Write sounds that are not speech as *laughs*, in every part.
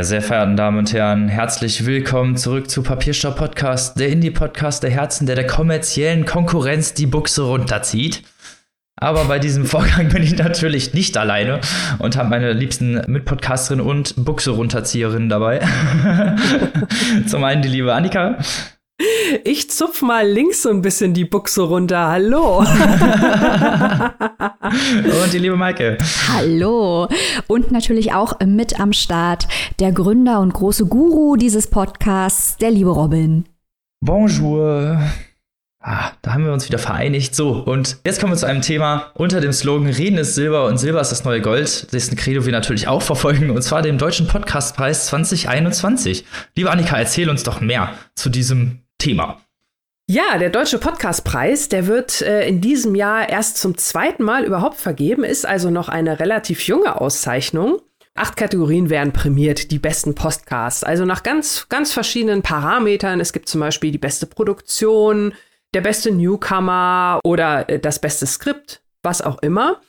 Meine sehr verehrten Damen und Herren, herzlich willkommen zurück zu Papierstopp Podcast, der Indie-Podcast der Herzen, der der kommerziellen Konkurrenz die Buchse runterzieht. Aber bei diesem *laughs* Vorgang bin ich natürlich nicht alleine und habe meine liebsten Mitpodcasterin und Buchse runterzieherin dabei. *laughs* Zum einen die liebe Annika. Ich zupf mal links so ein bisschen die Buchse runter. Hallo. *laughs* und die liebe Maike. Hallo. Und natürlich auch mit am Start der Gründer und große Guru dieses Podcasts, der liebe Robin. Bonjour. Ah, da haben wir uns wieder vereinigt. So, und jetzt kommen wir zu einem Thema unter dem Slogan Reden ist Silber und Silber ist das neue Gold. Das ist ein Credo, wir natürlich auch verfolgen, und zwar dem Deutschen Podcastpreis 2021. Liebe Annika, erzähl uns doch mehr zu diesem Thema. Ja, der Deutsche Podcastpreis, der wird äh, in diesem Jahr erst zum zweiten Mal überhaupt vergeben, ist also noch eine relativ junge Auszeichnung. Acht Kategorien werden prämiert, die besten Podcasts, also nach ganz, ganz verschiedenen Parametern. Es gibt zum Beispiel die beste Produktion, der beste Newcomer oder äh, das beste Skript, was auch immer.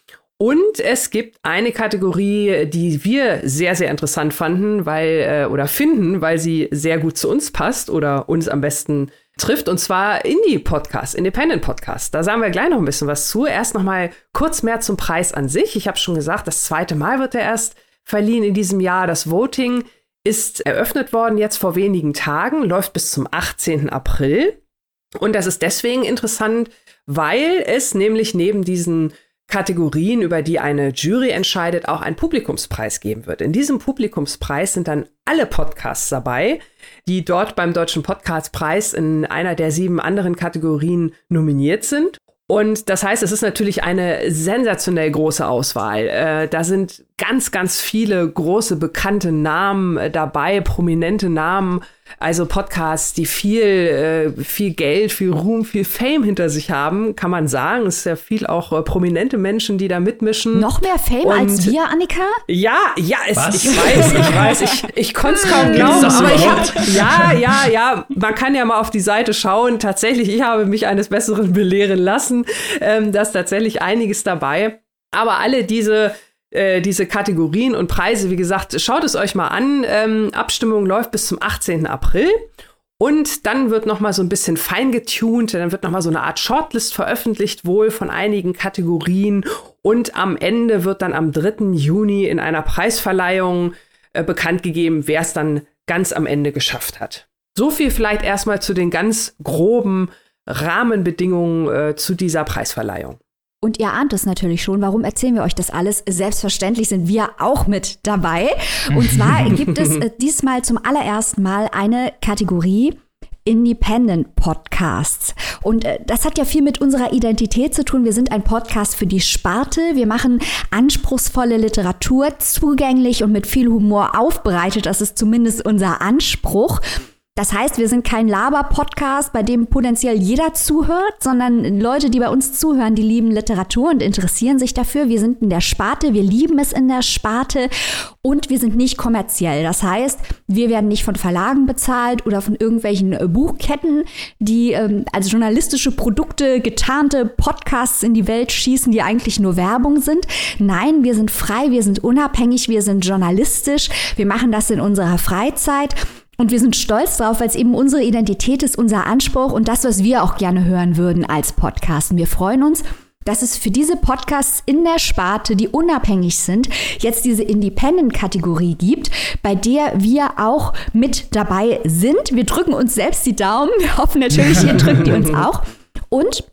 Und es gibt eine Kategorie, die wir sehr, sehr interessant fanden, weil, äh, oder finden, weil sie sehr gut zu uns passt oder uns am besten trifft, und zwar Indie-Podcast, Independent-Podcast. Da sagen wir gleich noch ein bisschen was zu. Erst noch mal kurz mehr zum Preis an sich. Ich habe schon gesagt, das zweite Mal wird er erst verliehen in diesem Jahr. Das Voting ist eröffnet worden jetzt vor wenigen Tagen, läuft bis zum 18. April. Und das ist deswegen interessant, weil es nämlich neben diesen Kategorien, über die eine Jury entscheidet, auch einen Publikumspreis geben wird. In diesem Publikumspreis sind dann alle Podcasts dabei, die dort beim Deutschen Podcastpreis in einer der sieben anderen Kategorien nominiert sind. Und das heißt, es ist natürlich eine sensationell große Auswahl. Äh, da sind ganz, ganz viele große bekannte Namen dabei, prominente Namen also Podcasts, die viel, äh, viel Geld, viel Ruhm, viel Fame hinter sich haben, kann man sagen. Es ist ja viel auch äh, prominente Menschen, die da mitmischen. Noch mehr Fame Und als wir, Annika? Ja, ja, es, ich weiß, ich weiß, ich, ich konnte es kaum glauben, aber ich hab, ja, ja, ja, man kann ja mal auf die Seite schauen. Tatsächlich, ich habe mich eines Besseren belehren lassen. Ähm, da ist tatsächlich einiges dabei. Aber alle diese äh, diese Kategorien und Preise, wie gesagt, schaut es euch mal an. Ähm, Abstimmung läuft bis zum 18. April. Und dann wird noch mal so ein bisschen feingetuned, dann wird noch mal so eine Art Shortlist veröffentlicht, wohl von einigen Kategorien. Und am Ende wird dann am 3. Juni in einer Preisverleihung äh, bekannt gegeben, wer es dann ganz am Ende geschafft hat. So viel vielleicht erstmal zu den ganz groben Rahmenbedingungen äh, zu dieser Preisverleihung. Und ihr ahnt es natürlich schon. Warum erzählen wir euch das alles? Selbstverständlich sind wir auch mit dabei. Und zwar *laughs* gibt es äh, diesmal zum allerersten Mal eine Kategorie, Independent Podcasts. Und äh, das hat ja viel mit unserer Identität zu tun. Wir sind ein Podcast für die Sparte. Wir machen anspruchsvolle Literatur zugänglich und mit viel Humor aufbereitet. Das ist zumindest unser Anspruch. Das heißt, wir sind kein Laber-Podcast, bei dem potenziell jeder zuhört, sondern Leute, die bei uns zuhören, die lieben Literatur und interessieren sich dafür. Wir sind in der Sparte, wir lieben es in der Sparte und wir sind nicht kommerziell. Das heißt, wir werden nicht von Verlagen bezahlt oder von irgendwelchen äh, Buchketten, die ähm, als journalistische Produkte getarnte Podcasts in die Welt schießen, die eigentlich nur Werbung sind. Nein, wir sind frei, wir sind unabhängig, wir sind journalistisch, wir machen das in unserer Freizeit. Und wir sind stolz drauf, weil es eben unsere Identität ist, unser Anspruch und das, was wir auch gerne hören würden als Podcast. Und wir freuen uns, dass es für diese Podcasts in der Sparte, die unabhängig sind, jetzt diese Independent-Kategorie gibt, bei der wir auch mit dabei sind. Wir drücken uns selbst die Daumen. Wir hoffen natürlich, ihr drückt die uns *laughs* auch. Und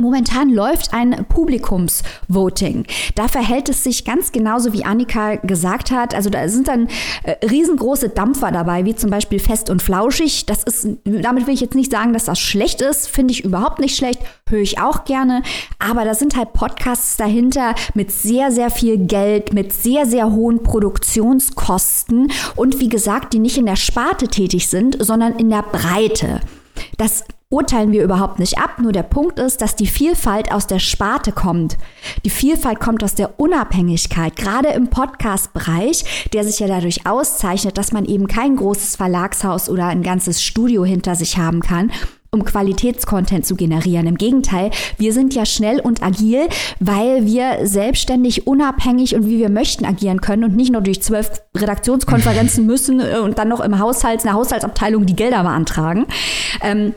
Momentan läuft ein Publikumsvoting. Da verhält es sich ganz genauso, wie Annika gesagt hat. Also da sind dann äh, riesengroße Dampfer dabei, wie zum Beispiel Fest und Flauschig. Das ist, damit will ich jetzt nicht sagen, dass das schlecht ist. Finde ich überhaupt nicht schlecht. Höre ich auch gerne. Aber da sind halt Podcasts dahinter mit sehr, sehr viel Geld, mit sehr, sehr hohen Produktionskosten und wie gesagt, die nicht in der Sparte tätig sind, sondern in der Breite. Das urteilen wir überhaupt nicht ab. Nur der Punkt ist, dass die Vielfalt aus der Sparte kommt. Die Vielfalt kommt aus der Unabhängigkeit, gerade im Podcast-Bereich, der sich ja dadurch auszeichnet, dass man eben kein großes Verlagshaus oder ein ganzes Studio hinter sich haben kann, um Qualitätscontent zu generieren. Im Gegenteil, wir sind ja schnell und agil, weil wir selbstständig, unabhängig und wie wir möchten agieren können und nicht nur durch zwölf Redaktionskonferenzen *laughs* müssen äh, und dann noch im Haushalt, in der Haushaltsabteilung die Gelder beantragen. Ähm,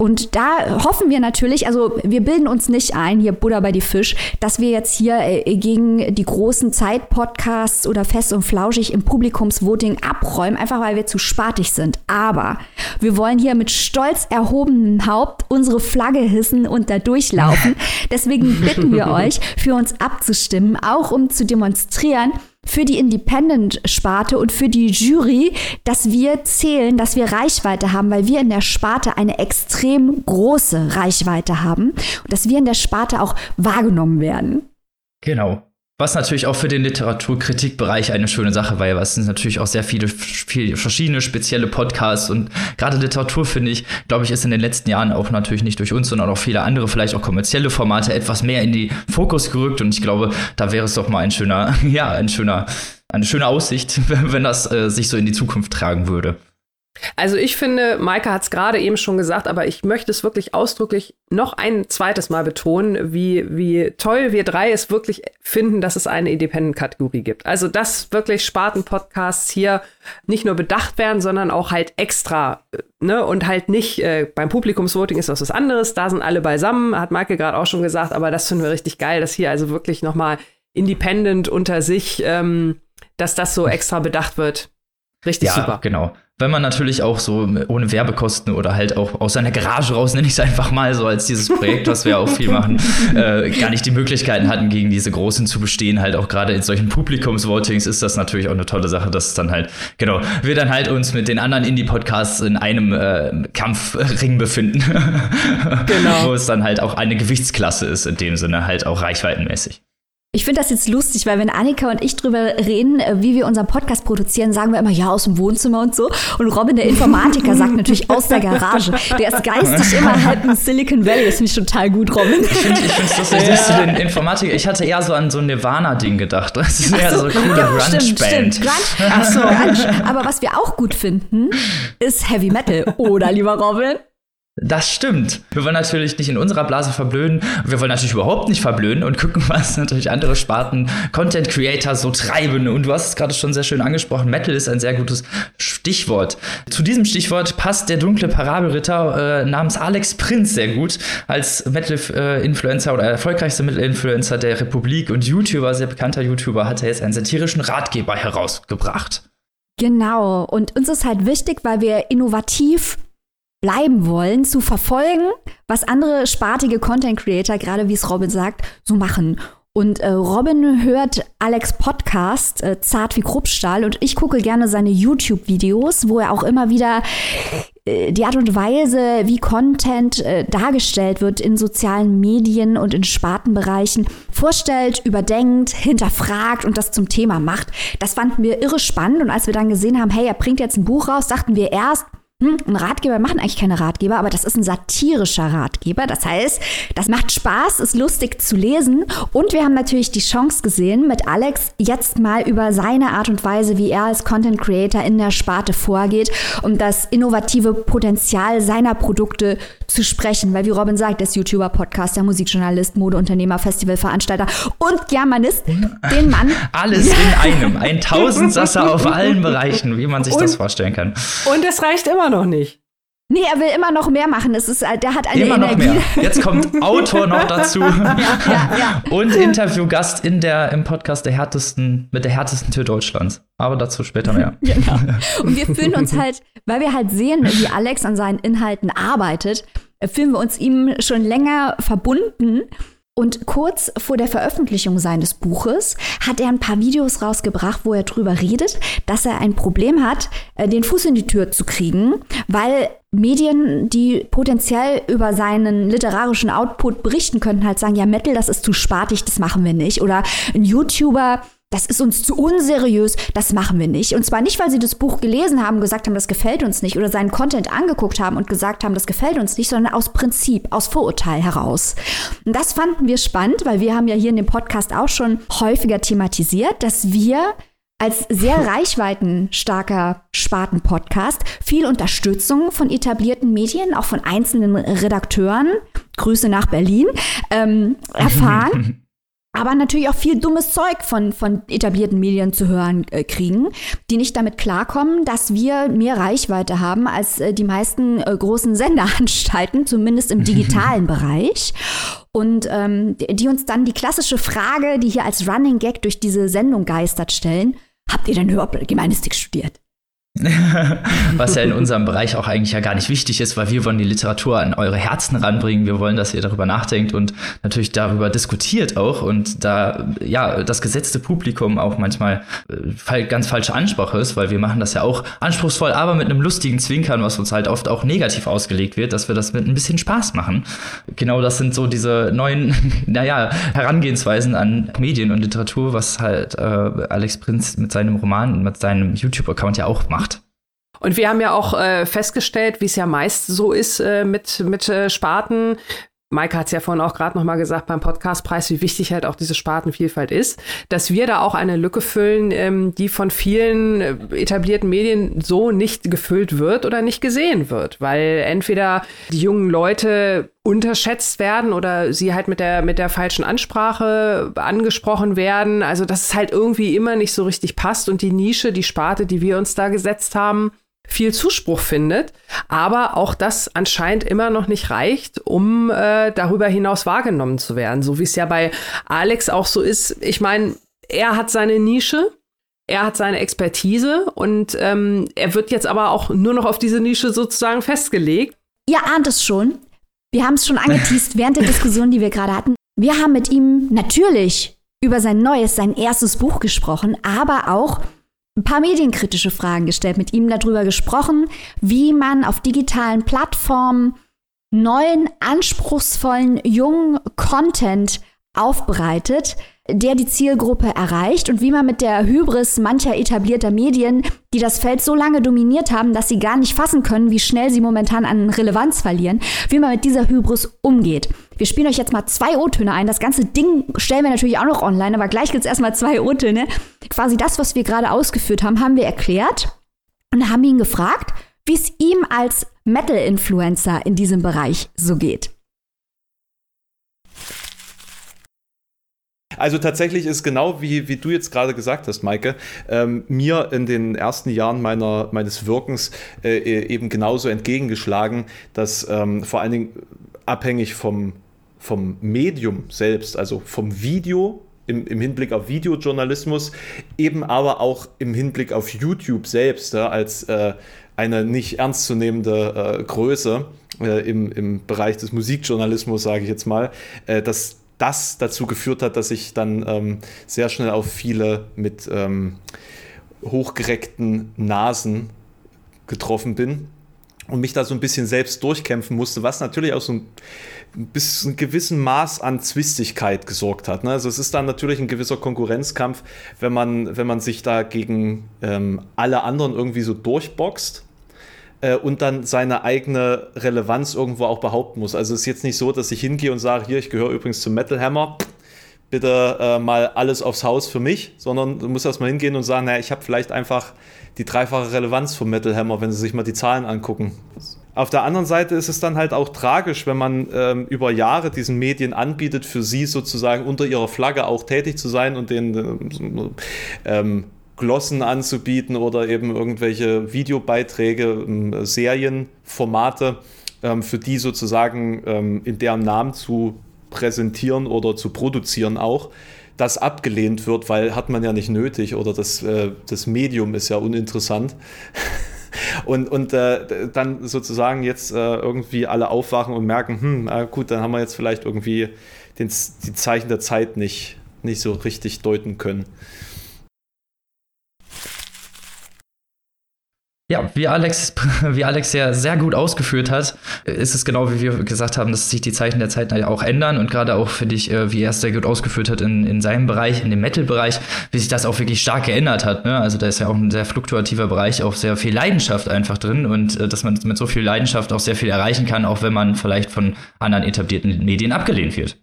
und da hoffen wir natürlich, also wir bilden uns nicht ein, hier Buddha bei die Fisch, dass wir jetzt hier äh, gegen die großen Zeit-Podcasts oder fest und flauschig im Publikumsvoting abräumen, einfach weil wir zu spatig sind. Aber wir wollen hier mit stolz erhobenem Haupt unsere Flagge hissen und da durchlaufen. *laughs* Deswegen bitten wir euch, für uns abzustimmen, auch um zu demonstrieren, für die Independent-Sparte und für die Jury, dass wir zählen, dass wir Reichweite haben, weil wir in der Sparte eine extrem große Reichweite haben und dass wir in der Sparte auch wahrgenommen werden. Genau. Was natürlich auch für den Literaturkritikbereich eine schöne Sache war, weil es sind natürlich auch sehr viele, viele verschiedene spezielle Podcasts und gerade Literatur, finde ich, glaube ich, ist in den letzten Jahren auch natürlich nicht durch uns, sondern auch viele andere, vielleicht auch kommerzielle Formate etwas mehr in die Fokus gerückt und ich glaube, da wäre es doch mal ein schöner, *laughs* ja, ein schöner, eine schöne Aussicht, *laughs* wenn das äh, sich so in die Zukunft tragen würde. Also ich finde, Maike hat es gerade eben schon gesagt, aber ich möchte es wirklich ausdrücklich noch ein zweites Mal betonen, wie, wie toll wir drei es wirklich finden, dass es eine Independent-Kategorie gibt. Also dass wirklich Sparten-Podcasts hier nicht nur bedacht werden, sondern auch halt extra, ne, und halt nicht, äh, beim Publikumsvoting ist das was anderes, da sind alle beisammen, hat Maike gerade auch schon gesagt, aber das finden wir richtig geil, dass hier also wirklich noch mal Independent unter sich, ähm, dass das so extra bedacht wird. Richtig ja, super. genau wenn man natürlich auch so ohne Werbekosten oder halt auch aus seiner Garage raus, *laughs* nenne ich es einfach mal so als dieses Projekt, was wir auch viel machen, *laughs* äh, gar nicht die Möglichkeiten hatten, gegen diese Großen zu bestehen. Halt auch gerade in solchen Publikumsvotings ist das natürlich auch eine tolle Sache, dass es dann halt, genau, wir dann halt uns mit den anderen Indie-Podcasts in einem äh, Kampfring befinden. *laughs* genau. Wo es dann halt auch eine Gewichtsklasse ist, in dem Sinne halt auch reichweitenmäßig. Ich finde das jetzt lustig, weil wenn Annika und ich drüber reden, äh, wie wir unseren Podcast produzieren, sagen wir immer, ja, aus dem Wohnzimmer und so. Und Robin, der Informatiker, sagt natürlich aus der Garage. Der ist geistig immer halb in Silicon Valley. Das finde ich total gut, Robin. Ich finde ich finde lustig, dass du den Informatiker, ich hatte eher so an so ein Nirvana-Ding gedacht. Das ist eher so, so coole ja, Grunge-Band. Grunge, ach so, Grunge. Aber was wir auch gut finden, ist Heavy Metal. Oder, lieber Robin? Das stimmt. Wir wollen natürlich nicht in unserer Blase verblöden. Wir wollen natürlich überhaupt nicht verblöden und gucken, *laughs* was natürlich andere Sparten Content Creator so treiben. Und du hast es gerade schon sehr schön angesprochen. Metal ist ein sehr gutes Stichwort. Zu diesem Stichwort passt der dunkle Parabelritter äh, namens Alex Prinz sehr gut als Metal-Influencer oder erfolgreichster Metal-Influencer der Republik und YouTuber, sehr bekannter YouTuber, hat er jetzt einen satirischen Ratgeber herausgebracht. Genau. Und uns ist halt wichtig, weil wir innovativ bleiben wollen, zu verfolgen, was andere spartige Content Creator, gerade wie es Robin sagt, so machen. Und äh, Robin hört Alex Podcast, äh, Zart wie Kruppstahl, und ich gucke gerne seine YouTube-Videos, wo er auch immer wieder äh, die Art und Weise, wie Content äh, dargestellt wird in sozialen Medien und in Spartenbereichen, vorstellt, überdenkt, hinterfragt und das zum Thema macht. Das fanden wir irre spannend. Und als wir dann gesehen haben, hey, er bringt jetzt ein Buch raus, dachten wir erst, ein Ratgeber machen eigentlich keine Ratgeber, aber das ist ein satirischer Ratgeber. Das heißt, das macht Spaß, ist lustig zu lesen. Und wir haben natürlich die Chance gesehen, mit Alex jetzt mal über seine Art und Weise, wie er als Content Creator in der Sparte vorgeht, um das innovative Potenzial seiner Produkte zu sprechen. Weil wie Robin sagt, der ist YouTuber, Podcaster, Musikjournalist, Modeunternehmer, Festivalveranstalter und Germanist. Den Mann. *laughs* Alles in *laughs* einem. Ein Tausendsasser auf allen Bereichen, wie man sich und, das vorstellen kann. Und es reicht immer noch nicht. Nee, er will immer noch mehr machen. Es ist, der hat eine immer Energie. Noch mehr. Jetzt kommt Autor noch *laughs* dazu. ja, ja, ja. Und Interviewgast in der, im Podcast der härtesten, mit der härtesten Tür Deutschlands. Aber dazu später mehr. *laughs* genau. Und wir fühlen uns halt, weil wir halt sehen, wie Alex an seinen Inhalten arbeitet, fühlen wir uns ihm schon länger verbunden und kurz vor der Veröffentlichung seines Buches hat er ein paar Videos rausgebracht, wo er drüber redet, dass er ein Problem hat, äh, den Fuß in die Tür zu kriegen, weil Medien, die potenziell über seinen literarischen Output berichten könnten, halt sagen, ja, Metal, das ist zu spartig, das machen wir nicht. Oder ein YouTuber, das ist uns zu unseriös, das machen wir nicht. Und zwar nicht, weil sie das Buch gelesen haben, gesagt haben, das gefällt uns nicht oder seinen Content angeguckt haben und gesagt haben, das gefällt uns nicht, sondern aus Prinzip, aus Vorurteil heraus. Und das fanden wir spannend, weil wir haben ja hier in dem Podcast auch schon häufiger thematisiert, dass wir als sehr *laughs* reichweitenstarker Sparten-Podcast viel Unterstützung von etablierten Medien, auch von einzelnen Redakteuren, Grüße nach Berlin, ähm, erfahren. *laughs* aber natürlich auch viel dummes Zeug von, von etablierten Medien zu hören äh, kriegen, die nicht damit klarkommen, dass wir mehr Reichweite haben als äh, die meisten äh, großen *laughs* Senderanstalten, zumindest im digitalen *laughs* Bereich. Und ähm, die uns dann die klassische Frage, die hier als Running Gag durch diese Sendung geistert, stellen, habt ihr denn überhaupt Germanistik studiert? *laughs* Was ja in unserem Bereich auch eigentlich ja gar nicht wichtig ist, weil wir wollen die Literatur an eure Herzen ranbringen. Wir wollen, dass ihr darüber nachdenkt und natürlich darüber diskutiert auch und da ja das gesetzte Publikum auch manchmal äh, ganz falsche Ansprache ist, weil wir machen das ja auch anspruchsvoll, aber mit einem lustigen Zwinkern, was uns halt oft auch negativ ausgelegt wird, dass wir das mit ein bisschen Spaß machen. Genau das sind so diese neuen, *laughs* naja, Herangehensweisen an Medien und Literatur, was halt äh, Alex Prinz mit seinem Roman mit seinem YouTube-Account ja auch macht. Und wir haben ja auch äh, festgestellt, wie es ja meist so ist äh, mit, mit äh, Sparten, Maike hat es ja vorhin auch gerade nochmal gesagt beim Podcastpreis, wie wichtig halt auch diese Spartenvielfalt ist, dass wir da auch eine Lücke füllen, ähm, die von vielen äh, etablierten Medien so nicht gefüllt wird oder nicht gesehen wird, weil entweder die jungen Leute unterschätzt werden oder sie halt mit der, mit der falschen Ansprache angesprochen werden. Also, dass es halt irgendwie immer nicht so richtig passt und die Nische, die Sparte, die wir uns da gesetzt haben, viel Zuspruch findet, aber auch das anscheinend immer noch nicht reicht, um äh, darüber hinaus wahrgenommen zu werden. So wie es ja bei Alex auch so ist. Ich meine, er hat seine Nische, er hat seine Expertise und ähm, er wird jetzt aber auch nur noch auf diese Nische sozusagen festgelegt. Ihr ahnt es schon. Wir haben es schon angeteased während der Diskussion, die wir gerade hatten. Wir haben mit ihm natürlich über sein neues, sein erstes Buch gesprochen, aber auch ein paar medienkritische Fragen gestellt, mit ihm darüber gesprochen, wie man auf digitalen Plattformen neuen, anspruchsvollen, jungen Content aufbereitet, der die Zielgruppe erreicht und wie man mit der Hybris mancher etablierter Medien, die das Feld so lange dominiert haben, dass sie gar nicht fassen können, wie schnell sie momentan an Relevanz verlieren, wie man mit dieser Hybris umgeht. Wir spielen euch jetzt mal zwei O-Töne ein. Das ganze Ding stellen wir natürlich auch noch online, aber gleich gibt es erstmal zwei O-Töne. Quasi das, was wir gerade ausgeführt haben, haben wir erklärt und haben ihn gefragt, wie es ihm als Metal-Influencer in diesem Bereich so geht. Also tatsächlich ist genau wie, wie du jetzt gerade gesagt hast, Maike, ähm, mir in den ersten Jahren meiner, meines Wirkens äh, eben genauso entgegengeschlagen, dass ähm, vor allen Dingen abhängig vom, vom Medium selbst, also vom Video im, im, Hinblick auf Videojournalismus, eben aber auch im Hinblick auf YouTube selbst ja, als äh, eine nicht ernstzunehmende äh, Größe äh, im, im Bereich des Musikjournalismus, sage ich jetzt mal, äh, dass das dazu geführt hat, dass ich dann ähm, sehr schnell auf viele mit ähm, hochgereckten Nasen getroffen bin und mich da so ein bisschen selbst durchkämpfen musste, was natürlich auch so ein bis ein gewissen Maß an Zwistigkeit gesorgt hat. Ne? Also es ist dann natürlich ein gewisser Konkurrenzkampf, wenn man, wenn man sich da gegen ähm, alle anderen irgendwie so durchboxt äh, und dann seine eigene Relevanz irgendwo auch behaupten muss. Also es ist jetzt nicht so, dass ich hingehe und sage, hier, ich gehöre übrigens zum Metal Hammer, bitte äh, mal alles aufs Haus für mich, sondern du musst erstmal hingehen und sagen, naja, ich habe vielleicht einfach die dreifache Relevanz vom Metal Hammer, wenn sie sich mal die Zahlen angucken. Auf der anderen Seite ist es dann halt auch tragisch, wenn man ähm, über Jahre diesen Medien anbietet, für sie sozusagen unter ihrer Flagge auch tätig zu sein und den ähm, Glossen anzubieten oder eben irgendwelche Videobeiträge, ähm, Serienformate, ähm, für die sozusagen ähm, in deren Namen zu präsentieren oder zu produzieren auch, das abgelehnt wird, weil hat man ja nicht nötig oder das, äh, das Medium ist ja uninteressant. *laughs* und und äh, dann sozusagen jetzt äh, irgendwie alle aufwachen und merken, hm, äh, gut, dann haben wir jetzt vielleicht irgendwie den, die Zeichen der Zeit nicht, nicht so richtig deuten können. Ja, wie Alex, *laughs* wie Alex ja sehr gut ausgeführt hat, ist es genau wie wir gesagt haben, dass sich die Zeichen der Zeit auch ändern und gerade auch finde ich, äh, wie er es sehr gut ausgeführt hat in, in seinem Bereich, in dem Metal-Bereich, wie sich das auch wirklich stark geändert hat. Ne? Also da ist ja auch ein sehr fluktuativer Bereich, auch sehr viel Leidenschaft einfach drin und äh, dass man mit so viel Leidenschaft auch sehr viel erreichen kann, auch wenn man vielleicht von anderen etablierten Medien abgelehnt wird.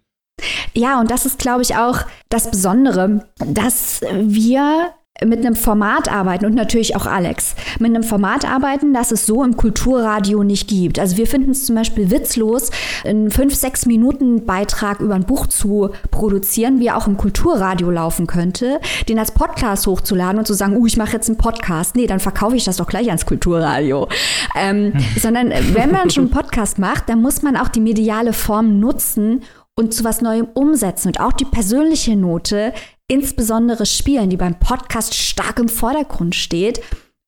Ja, und das ist, glaube ich, auch das Besondere, dass wir mit einem Format arbeiten und natürlich auch Alex, mit einem Format arbeiten, das es so im Kulturradio nicht gibt. Also wir finden es zum Beispiel witzlos, einen 5, 6 Minuten Beitrag über ein Buch zu produzieren, wie er auch im Kulturradio laufen könnte, den als Podcast hochzuladen und zu sagen, uh, ich mache jetzt einen Podcast. Nee, dann verkaufe ich das doch gleich ans Kulturradio. Ähm, *laughs* sondern äh, wenn man schon einen Podcast macht, dann muss man auch die mediale Form nutzen und zu was Neuem umsetzen und auch die persönliche Note insbesondere spielen, die beim Podcast stark im Vordergrund steht.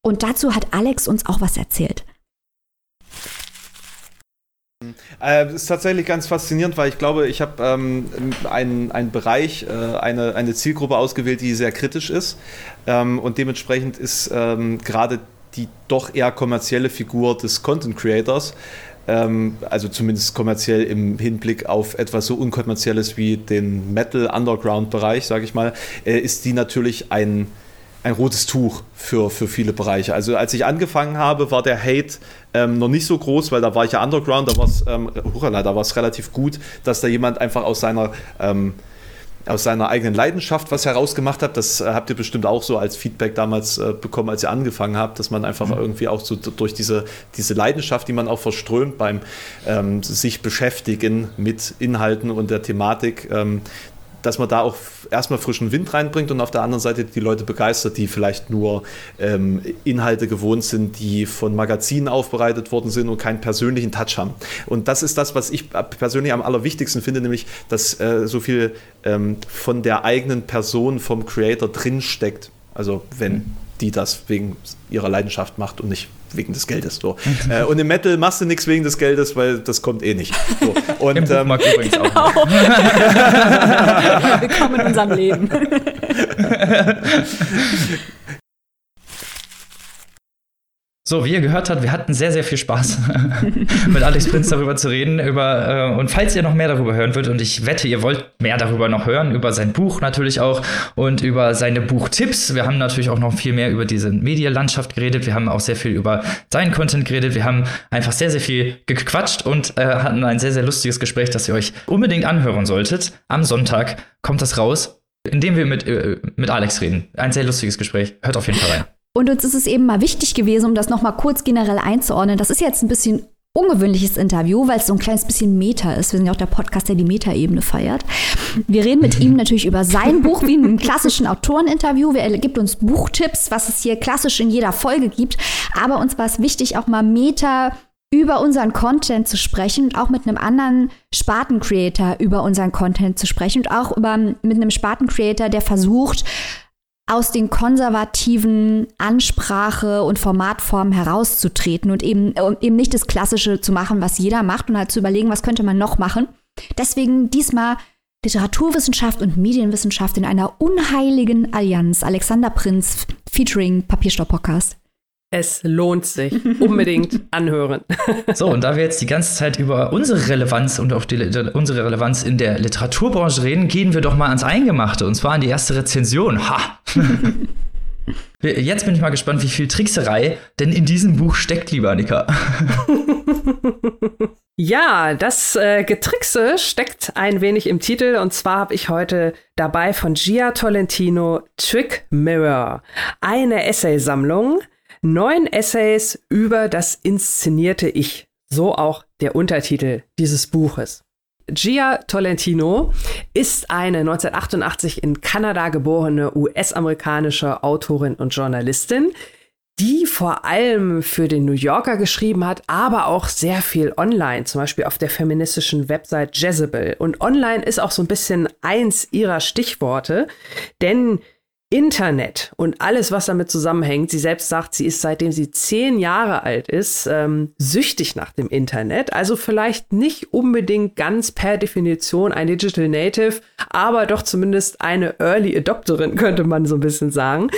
Und dazu hat Alex uns auch was erzählt. Äh, ist tatsächlich ganz faszinierend, weil ich glaube, ich habe ähm, einen, einen Bereich, äh, eine, eine Zielgruppe ausgewählt, die sehr kritisch ist. Ähm, und dementsprechend ist ähm, gerade die doch eher kommerzielle Figur des Content Creators ähm, also zumindest kommerziell im Hinblick auf etwas so unkommerzielles wie den Metal-Underground-Bereich, sage ich mal, äh, ist die natürlich ein, ein rotes Tuch für, für viele Bereiche. Also als ich angefangen habe, war der Hate ähm, noch nicht so groß, weil da war ich ja Underground, da war es ähm, relativ gut, dass da jemand einfach aus seiner ähm, aus seiner eigenen Leidenschaft was herausgemacht hat. Das äh, habt ihr bestimmt auch so als Feedback damals äh, bekommen, als ihr angefangen habt, dass man einfach mhm. irgendwie auch so durch diese, diese Leidenschaft, die man auch verströmt beim ähm, sich beschäftigen mit Inhalten und der Thematik, ähm, dass man da auch erstmal frischen Wind reinbringt und auf der anderen Seite die Leute begeistert, die vielleicht nur ähm, Inhalte gewohnt sind, die von Magazinen aufbereitet worden sind und keinen persönlichen Touch haben. Und das ist das, was ich persönlich am allerwichtigsten finde, nämlich, dass äh, so viel ähm, von der eigenen Person, vom Creator drinsteckt. Also wenn die das wegen ihrer Leidenschaft macht und nicht wegen des Geldes. So. *laughs* äh, und im Metal machst du nichts wegen des Geldes, weil das kommt eh nicht. So. Und, Im ähm, übrigens genau. *laughs* auch. Willkommen in unserem Leben. *laughs* So, wie ihr gehört habt, wir hatten sehr, sehr viel Spaß, *laughs* mit Alex Prinz darüber zu reden. Über, äh, und falls ihr noch mehr darüber hören wollt, und ich wette, ihr wollt mehr darüber noch hören, über sein Buch natürlich auch und über seine Buchtipps. Wir haben natürlich auch noch viel mehr über diese Medienlandschaft geredet. Wir haben auch sehr viel über seinen Content geredet. Wir haben einfach sehr, sehr viel gequatscht und äh, hatten ein sehr, sehr lustiges Gespräch, das ihr euch unbedingt anhören solltet. Am Sonntag kommt das raus, indem wir mit, äh, mit Alex reden. Ein sehr lustiges Gespräch. Hört auf jeden Fall rein. Und uns ist es eben mal wichtig gewesen, um das nochmal kurz generell einzuordnen. Das ist jetzt ein bisschen ungewöhnliches Interview, weil es so ein kleines bisschen Meta ist. Wir sind ja auch der Podcast, der die Meta-Ebene feiert. Wir reden mit ihm *laughs* natürlich über sein Buch wie in einem klassischen Autoreninterview. Er gibt uns Buchtipps, was es hier klassisch in jeder Folge gibt. Aber uns war es wichtig, auch mal Meta über unseren Content zu sprechen und auch mit einem anderen Sparten-Creator über unseren Content zu sprechen und auch über, mit einem Sparten-Creator, der versucht, aus den konservativen Ansprache- und Formatformen herauszutreten und eben, eben nicht das Klassische zu machen, was jeder macht und halt zu überlegen, was könnte man noch machen. Deswegen diesmal Literaturwissenschaft und Medienwissenschaft in einer unheiligen Allianz. Alexander Prinz featuring Papierstopp-Podcast. Es lohnt sich. Unbedingt *laughs* anhören. So, und da wir jetzt die ganze Zeit über unsere Relevanz und auch die, unsere Relevanz in der Literaturbranche reden, gehen wir doch mal ans Eingemachte und zwar an die erste Rezension. Ha! *laughs* Jetzt bin ich mal gespannt, wie viel Trickserei denn in diesem Buch steckt, lieber Annika. *laughs* Ja, das äh, Getrickse steckt ein wenig im Titel und zwar habe ich heute dabei von Gia Tolentino Trick Mirror, eine Essaysammlung Neun Essays über das inszenierte Ich. So auch der Untertitel dieses Buches. Gia Tolentino ist eine 1988 in Kanada geborene US-amerikanische Autorin und Journalistin, die vor allem für den New Yorker geschrieben hat, aber auch sehr viel online, zum Beispiel auf der feministischen Website Jezebel. Und online ist auch so ein bisschen eins ihrer Stichworte, denn Internet und alles, was damit zusammenhängt. Sie selbst sagt, sie ist seitdem sie zehn Jahre alt ist, ähm, süchtig nach dem Internet. Also vielleicht nicht unbedingt ganz per Definition ein Digital Native, aber doch zumindest eine Early Adopterin, *laughs* könnte man so ein bisschen sagen.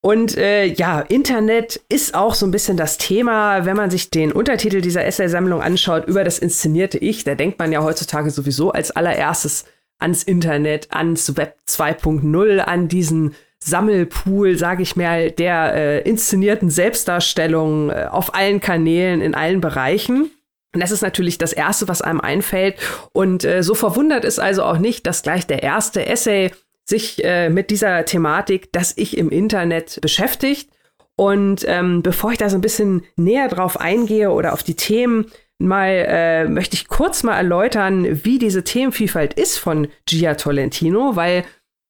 Und äh, ja, Internet ist auch so ein bisschen das Thema, wenn man sich den Untertitel dieser Essay-Sammlung anschaut über das inszenierte Ich, da denkt man ja heutzutage sowieso als allererstes ans Internet, ans Web 2.0, an diesen Sammelpool, sage ich mal, der äh, inszenierten Selbstdarstellung äh, auf allen Kanälen, in allen Bereichen. Und das ist natürlich das Erste, was einem einfällt. Und äh, so verwundert es also auch nicht, dass gleich der erste Essay sich äh, mit dieser Thematik, das Ich im Internet beschäftigt. Und ähm, bevor ich da so ein bisschen näher drauf eingehe oder auf die Themen, mal äh, möchte ich kurz mal erläutern, wie diese Themenvielfalt ist von Gia Tolentino, weil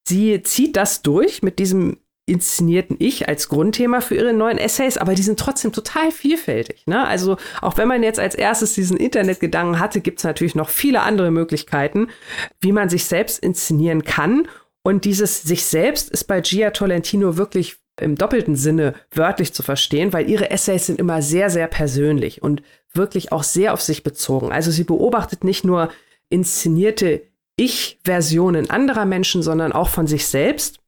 sie zieht das durch mit diesem inszenierten Ich als Grundthema für ihre neuen Essays, aber die sind trotzdem total vielfältig. Ne? Also auch wenn man jetzt als erstes diesen Internetgedanken hatte, gibt es natürlich noch viele andere Möglichkeiten, wie man sich selbst inszenieren kann. Und dieses sich selbst ist bei Gia Tolentino wirklich im doppelten Sinne wörtlich zu verstehen, weil ihre Essays sind immer sehr, sehr persönlich und wirklich auch sehr auf sich bezogen. Also sie beobachtet nicht nur inszenierte Ich-Versionen anderer Menschen, sondern auch von sich selbst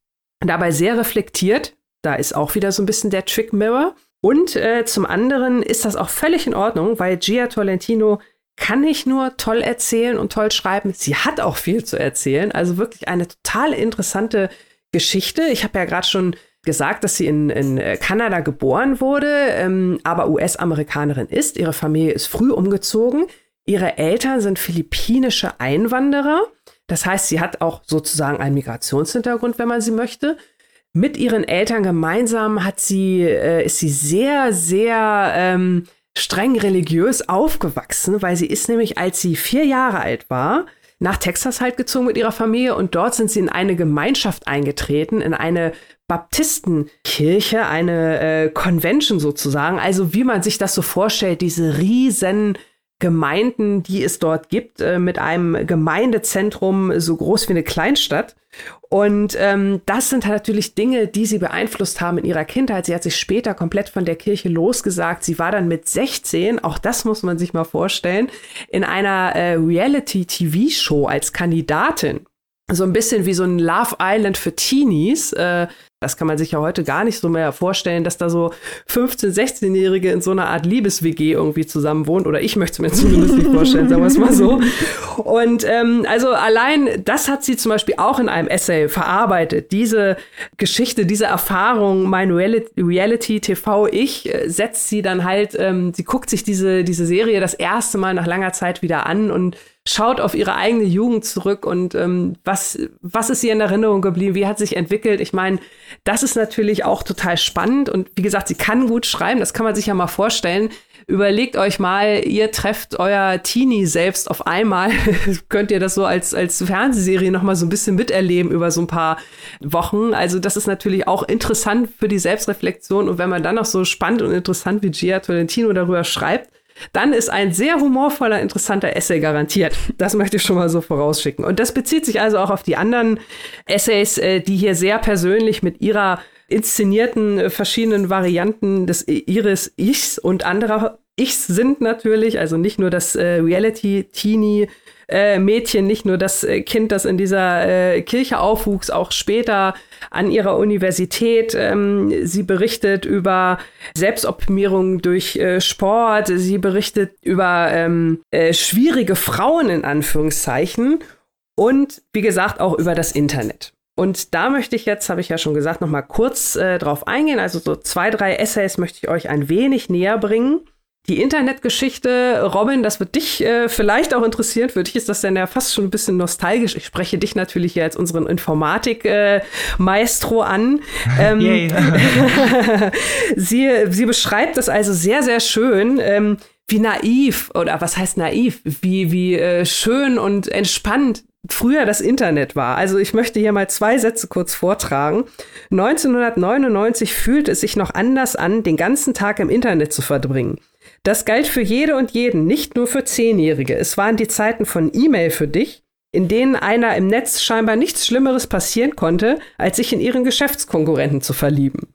dabei sehr reflektiert. Da ist auch wieder so ein bisschen der Trick Mirror. Und äh, zum anderen ist das auch völlig in Ordnung, weil Gia Tolentino kann nicht nur toll erzählen und toll schreiben, sie hat auch viel zu erzählen. Also wirklich eine total interessante Geschichte. Ich habe ja gerade schon gesagt, dass sie in, in äh, Kanada geboren wurde, ähm, aber US-Amerikanerin ist. Ihre Familie ist früh umgezogen. Ihre Eltern sind philippinische Einwanderer. Das heißt, sie hat auch sozusagen einen Migrationshintergrund, wenn man sie möchte. Mit ihren Eltern gemeinsam hat sie, äh, ist sie sehr, sehr ähm, streng religiös aufgewachsen, weil sie ist nämlich, als sie vier Jahre alt war, nach Texas halt gezogen mit ihrer Familie und dort sind sie in eine Gemeinschaft eingetreten, in eine Baptistenkirche, eine äh, Convention sozusagen. Also wie man sich das so vorstellt, diese riesen Gemeinden, die es dort gibt, äh, mit einem Gemeindezentrum so groß wie eine Kleinstadt. Und ähm, das sind halt natürlich Dinge, die sie beeinflusst haben in ihrer Kindheit. Sie hat sich später komplett von der Kirche losgesagt. Sie war dann mit 16, auch das muss man sich mal vorstellen, in einer äh, Reality-TV-Show als Kandidatin. So ein bisschen wie so ein Love Island für Teenies. Äh, das kann man sich ja heute gar nicht so mehr vorstellen, dass da so 15-, 16-Jährige in so einer Art Liebes-WG irgendwie zusammen wohnt. Oder ich möchte es mir *laughs* zumindest nicht vorstellen, sagen wir es mal so. Und ähm, also allein das hat sie zum Beispiel auch in einem Essay verarbeitet. Diese Geschichte, diese Erfahrung, mein Reality-TV-Ich, äh, setzt sie dann halt, ähm, sie guckt sich diese, diese Serie das erste Mal nach langer Zeit wieder an und schaut auf ihre eigene Jugend zurück und ähm, was, was ist ihr in Erinnerung geblieben, wie hat sich entwickelt. Ich meine, das ist natürlich auch total spannend und wie gesagt, sie kann gut schreiben, das kann man sich ja mal vorstellen. Überlegt euch mal, ihr trefft euer Teenie selbst auf einmal. *laughs* Könnt ihr das so als, als Fernsehserie noch mal so ein bisschen miterleben über so ein paar Wochen. Also das ist natürlich auch interessant für die Selbstreflexion. Und wenn man dann noch so spannend und interessant wie Gia Tolentino darüber schreibt, dann ist ein sehr humorvoller, interessanter Essay garantiert. Das möchte ich schon mal so vorausschicken. Und das bezieht sich also auch auf die anderen Essays, äh, die hier sehr persönlich mit ihrer inszenierten äh, verschiedenen Varianten des ihres Ichs und anderer Ichs sind natürlich, also nicht nur das äh, Reality-Teenie äh, Mädchen, nicht nur das äh, Kind, das in dieser äh, Kirche aufwuchs, auch später an ihrer Universität. Ähm, sie berichtet über Selbstoptimierung durch äh, Sport. Sie berichtet über ähm, äh, schwierige Frauen in Anführungszeichen und wie gesagt auch über das Internet. Und da möchte ich jetzt, habe ich ja schon gesagt, noch mal kurz äh, drauf eingehen. Also so zwei, drei Essays möchte ich euch ein wenig näher bringen. Die Internetgeschichte, Robin, das wird dich äh, vielleicht auch interessieren. Für dich ist das dann ja fast schon ein bisschen nostalgisch. Ich spreche dich natürlich hier als unseren Informatik-Maestro äh, an. *laughs* Ähm, *laughs* sie, sie beschreibt das also sehr, sehr schön. Ähm, wie naiv oder was heißt naiv, wie, wie äh, schön und entspannt früher das Internet war. Also ich möchte hier mal zwei Sätze kurz vortragen. 1999 fühlte es sich noch anders an, den ganzen Tag im Internet zu verbringen. Das galt für jede und jeden, nicht nur für Zehnjährige. Es waren die Zeiten von E-Mail für dich, in denen einer im Netz scheinbar nichts Schlimmeres passieren konnte, als sich in ihren Geschäftskonkurrenten zu verlieben.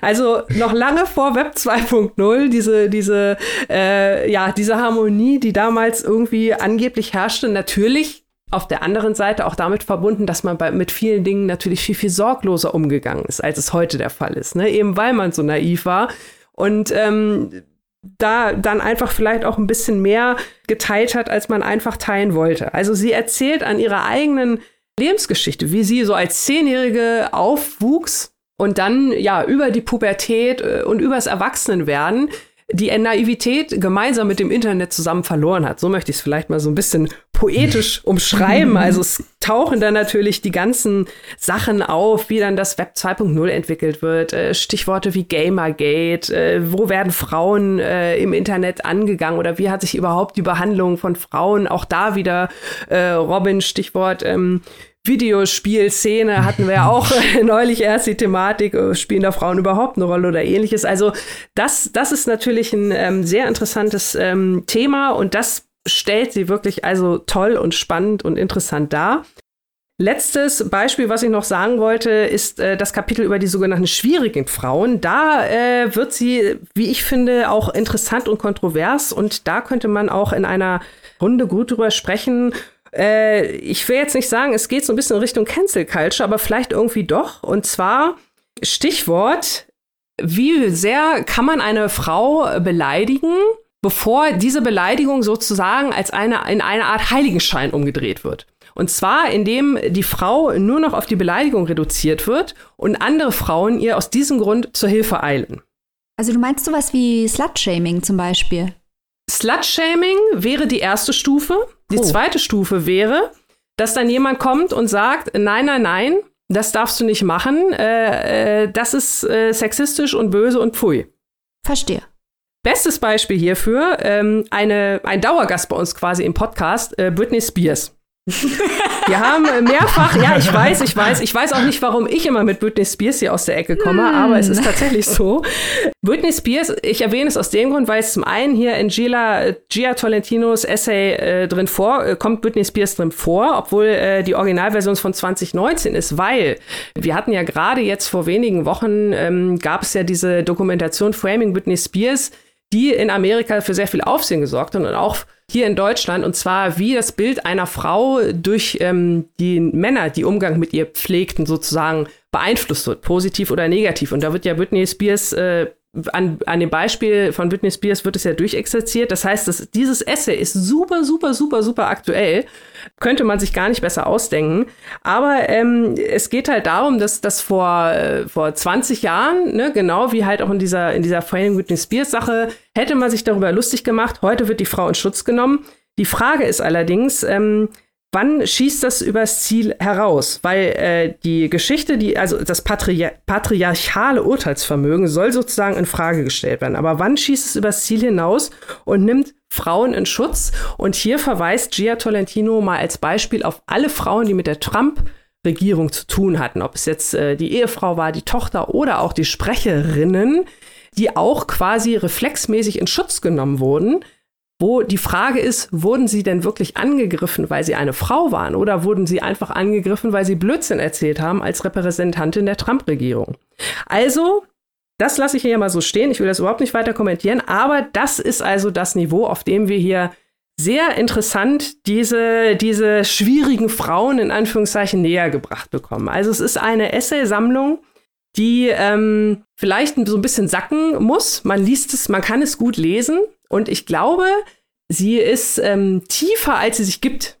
Also noch lange vor Web 2.0 diese diese äh, ja diese Harmonie, die damals irgendwie angeblich herrschte, natürlich auf der anderen Seite auch damit verbunden, dass man bei, mit vielen Dingen natürlich viel viel sorgloser umgegangen ist, als es heute der Fall ist. Ne? Eben weil man so naiv war und ähm, da dann einfach vielleicht auch ein bisschen mehr geteilt hat, als man einfach teilen wollte. Also sie erzählt an ihrer eigenen Lebensgeschichte, wie sie so als Zehnjährige aufwuchs und dann ja über die Pubertät äh, und übers Erwachsenenwerden die Naivität gemeinsam mit dem Internet zusammen verloren hat. So möchte ich es vielleicht mal so ein bisschen poetisch *laughs* umschreiben. Also es tauchen dann natürlich die ganzen Sachen auf, wie dann das Web 2.0 entwickelt wird. Äh, Stichworte wie Gamergate, äh, wo werden Frauen äh, im Internet angegangen oder wie hat sich überhaupt die Behandlung von Frauen, auch da wieder Robin, Stichwort ähm, Videospielszene hatten wir ja auch *laughs* *laughs* neulich erst die Thematik, spielen da Frauen überhaupt eine Rolle oder ähnliches. Also das, das ist natürlich ein ähm, sehr interessantes ähm, Thema und das stellt sie wirklich also toll und spannend und interessant dar. Letztes Beispiel, was ich noch sagen wollte, ist äh, das Kapitel über die sogenannten schwierigen Frauen. Da äh, wird sie, wie ich finde, auch interessant und kontrovers und da könnte man auch in einer Runde gut drüber sprechen äh, ich will jetzt nicht sagen, es geht so ein bisschen in Richtung Cancel Culture, aber vielleicht irgendwie doch. Und zwar Stichwort, wie sehr kann man eine Frau beleidigen, bevor diese Beleidigung sozusagen als eine, in eine Art Heiligenschein umgedreht wird. Und zwar, indem die Frau nur noch auf die Beleidigung reduziert wird und andere Frauen ihr aus diesem Grund zur Hilfe eilen. Also du meinst sowas wie Slut-Shaming zum Beispiel? Slut-Shaming wäre die erste Stufe. Die oh. zweite Stufe wäre, dass dann jemand kommt und sagt, nein, nein, nein, das darfst du nicht machen, äh, äh, das ist äh, sexistisch und böse und pfui. Verstehe. Bestes Beispiel hierfür, ähm, eine, ein Dauergast bei uns quasi im Podcast, äh, Britney Spears. *laughs* Wir haben mehrfach, ja, ich weiß, ich weiß, ich weiß auch nicht, warum ich immer mit Britney Spears hier aus der Ecke komme, hm. aber es ist tatsächlich so. Britney Spears, ich erwähne es aus dem Grund, weil es zum einen hier in Gila, Gia Tolentinos Essay äh, drin vor, äh, kommt Britney Spears drin vor, obwohl äh, die Originalversion von 2019 ist, weil wir hatten ja gerade jetzt vor wenigen Wochen, ähm, gab es ja diese Dokumentation Framing Britney Spears, die in Amerika für sehr viel Aufsehen gesorgt hat und auch hier in Deutschland. Und zwar, wie das Bild einer Frau durch ähm, die Männer, die Umgang mit ihr pflegten, sozusagen beeinflusst wird, positiv oder negativ. Und da wird ja Britney Spears äh, an, an dem Beispiel von Britney Spears wird es ja durchexerziert. Das heißt, dass dieses Essay ist super, super, super, super aktuell. Könnte man sich gar nicht besser ausdenken. Aber ähm, es geht halt darum, dass das vor, äh, vor 20 Jahren, ne, genau wie halt auch in dieser, in dieser Framing Britney Spears Sache, hätte man sich darüber lustig gemacht. Heute wird die Frau in Schutz genommen. Die Frage ist allerdings, ähm, wann schießt das übers Ziel heraus? Weil äh, die Geschichte, die, also das Patri patriarchale Urteilsvermögen soll sozusagen in Frage gestellt werden. Aber wann schießt es übers Ziel hinaus und nimmt Frauen in Schutz? Und hier verweist Gia Tolentino mal als Beispiel auf alle Frauen, die mit der Trump Regierung zu tun hatten, ob es jetzt äh, die Ehefrau war, die Tochter oder auch die Sprecherinnen, die auch quasi reflexmäßig in Schutz genommen wurden, wo die Frage ist, wurden sie denn wirklich angegriffen, weil sie eine Frau waren oder wurden sie einfach angegriffen, weil sie Blödsinn erzählt haben als Repräsentantin der Trump-Regierung? Also, das lasse ich hier mal so stehen. Ich will das überhaupt nicht weiter kommentieren, aber das ist also das Niveau, auf dem wir hier sehr interessant diese, diese schwierigen Frauen in Anführungszeichen näher gebracht bekommen. Also es ist eine Essay-Sammlung, die ähm, vielleicht so ein bisschen sacken muss. Man liest es, man kann es gut lesen. Und ich glaube, sie ist ähm, tiefer, als sie sich gibt.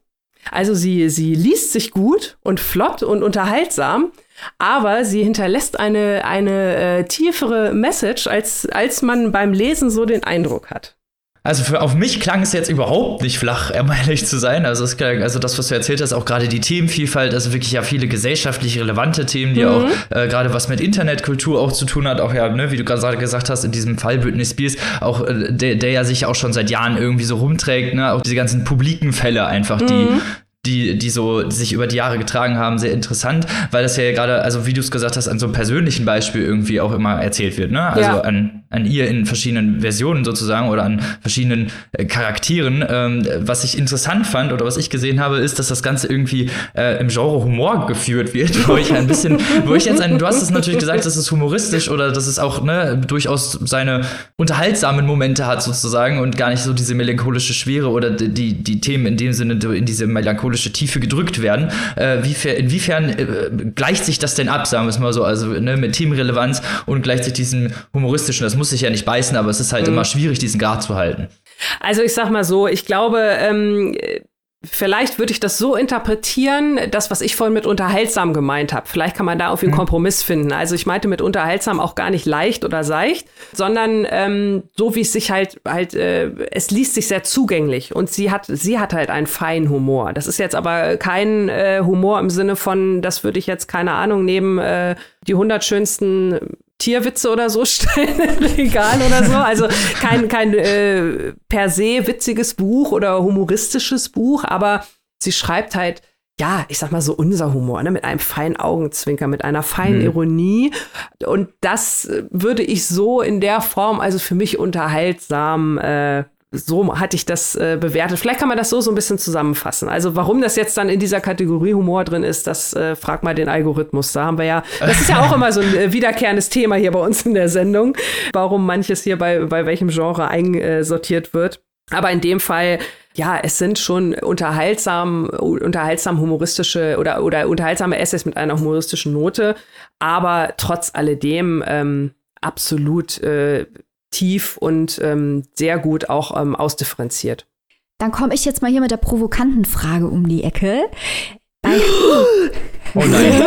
Also sie, sie liest sich gut und flott und unterhaltsam, aber sie hinterlässt eine, eine äh, tiefere Message, als, als man beim Lesen so den Eindruck hat. Also für, auf mich klang es jetzt überhaupt nicht flach, *laughs* um ehrlich zu sein. Also, es, also das, was du erzählt hast, auch gerade die Themenvielfalt, also wirklich ja viele gesellschaftlich relevante Themen, die mhm. auch äh, gerade was mit Internetkultur auch zu tun hat, auch ja, ne, wie du gerade gesagt hast, in diesem Fall Britney Spears, auch äh, der, der ja sich auch schon seit Jahren irgendwie so rumträgt, ne, auch diese ganzen publiken Fälle einfach, die, mhm die, die so die sich über die Jahre getragen haben, sehr interessant, weil das ja gerade, also wie du es gesagt hast, an so einem persönlichen Beispiel irgendwie auch immer erzählt wird, ne? Also ja. an, an ihr in verschiedenen Versionen sozusagen oder an verschiedenen äh, Charakteren. Ähm, was ich interessant fand oder was ich gesehen habe, ist, dass das Ganze irgendwie äh, im Genre Humor geführt wird, wo ich ein bisschen, wo ich jetzt ein, du hast es natürlich gesagt, dass es humoristisch oder dass es auch ne, durchaus seine unterhaltsamen Momente hat sozusagen und gar nicht so diese melancholische Schwere oder die, die Themen in dem Sinne in diese melancholische Tiefe gedrückt werden. Äh, wie, inwiefern äh, gleicht sich das denn ab, sagen wir es mal so, also ne, mit Teamrelevanz und gleichzeitig diesem humoristischen, das muss sich ja nicht beißen, aber es ist halt mhm. immer schwierig, diesen Grad zu halten. Also ich sag mal so, ich glaube, ähm, vielleicht würde ich das so interpretieren, das, was ich vorhin mit unterhaltsam gemeint habe. Vielleicht kann man da auf einen mhm. Kompromiss finden. Also ich meinte mit unterhaltsam auch gar nicht leicht oder seicht, sondern ähm, so wie es sich halt halt, äh, es liest sich sehr zugänglich und sie hat sie hat halt einen feinen Humor. Das ist jetzt aber kein äh, Humor im Sinne von, das würde ich jetzt keine Ahnung neben äh, die 100 schönsten Tierwitze oder so *laughs* stellen im Regal oder so. Also kein, kein äh, per se witziges Buch oder humoristisches Buch, aber sie schreibt halt, ja, ich sag mal so unser Humor, ne, mit einem feinen Augenzwinker, mit einer feinen mhm. Ironie. Und das würde ich so in der Form, also für mich unterhaltsam äh, so hatte ich das äh, bewertet. Vielleicht kann man das so so ein bisschen zusammenfassen. Also warum das jetzt dann in dieser Kategorie Humor drin ist, das äh, fragt mal den Algorithmus. Da haben wir ja, das ist ja auch immer so ein äh, wiederkehrendes Thema hier bei uns in der Sendung, warum manches hier bei, bei welchem Genre einsortiert wird. Aber in dem Fall ja, es sind schon unterhaltsam, unterhaltsam humoristische oder, oder unterhaltsame Essays mit einer humoristischen Note, aber trotz alledem ähm, absolut äh, tief und ähm, sehr gut auch ähm, ausdifferenziert. Dann komme ich jetzt mal hier mit der provokanten Frage um die Ecke. Bei *gasps* *gasps* Oh nein.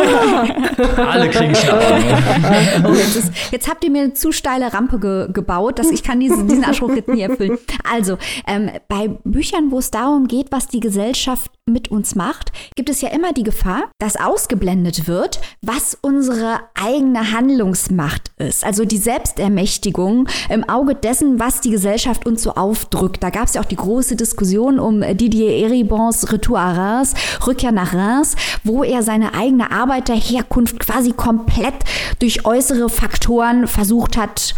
*laughs* Alle kriegen Schnappen. Oh, jetzt, ist, jetzt, habt ihr mir eine zu steile Rampe ge gebaut, dass ich kann diesen, diesen Anspruch jetzt nie erfüllen. Also, ähm, bei Büchern, wo es darum geht, was die Gesellschaft mit uns macht, gibt es ja immer die Gefahr, dass ausgeblendet wird, was unsere eigene Handlungsmacht ist. Also die Selbstermächtigung im Auge dessen, was die Gesellschaft uns so aufdrückt. Da gab es ja auch die große Diskussion um Didier Eribons Retour à Reims, Rückkehr nach Reims, wo er seine eigene Arbeiterherkunft quasi komplett durch äußere Faktoren versucht hat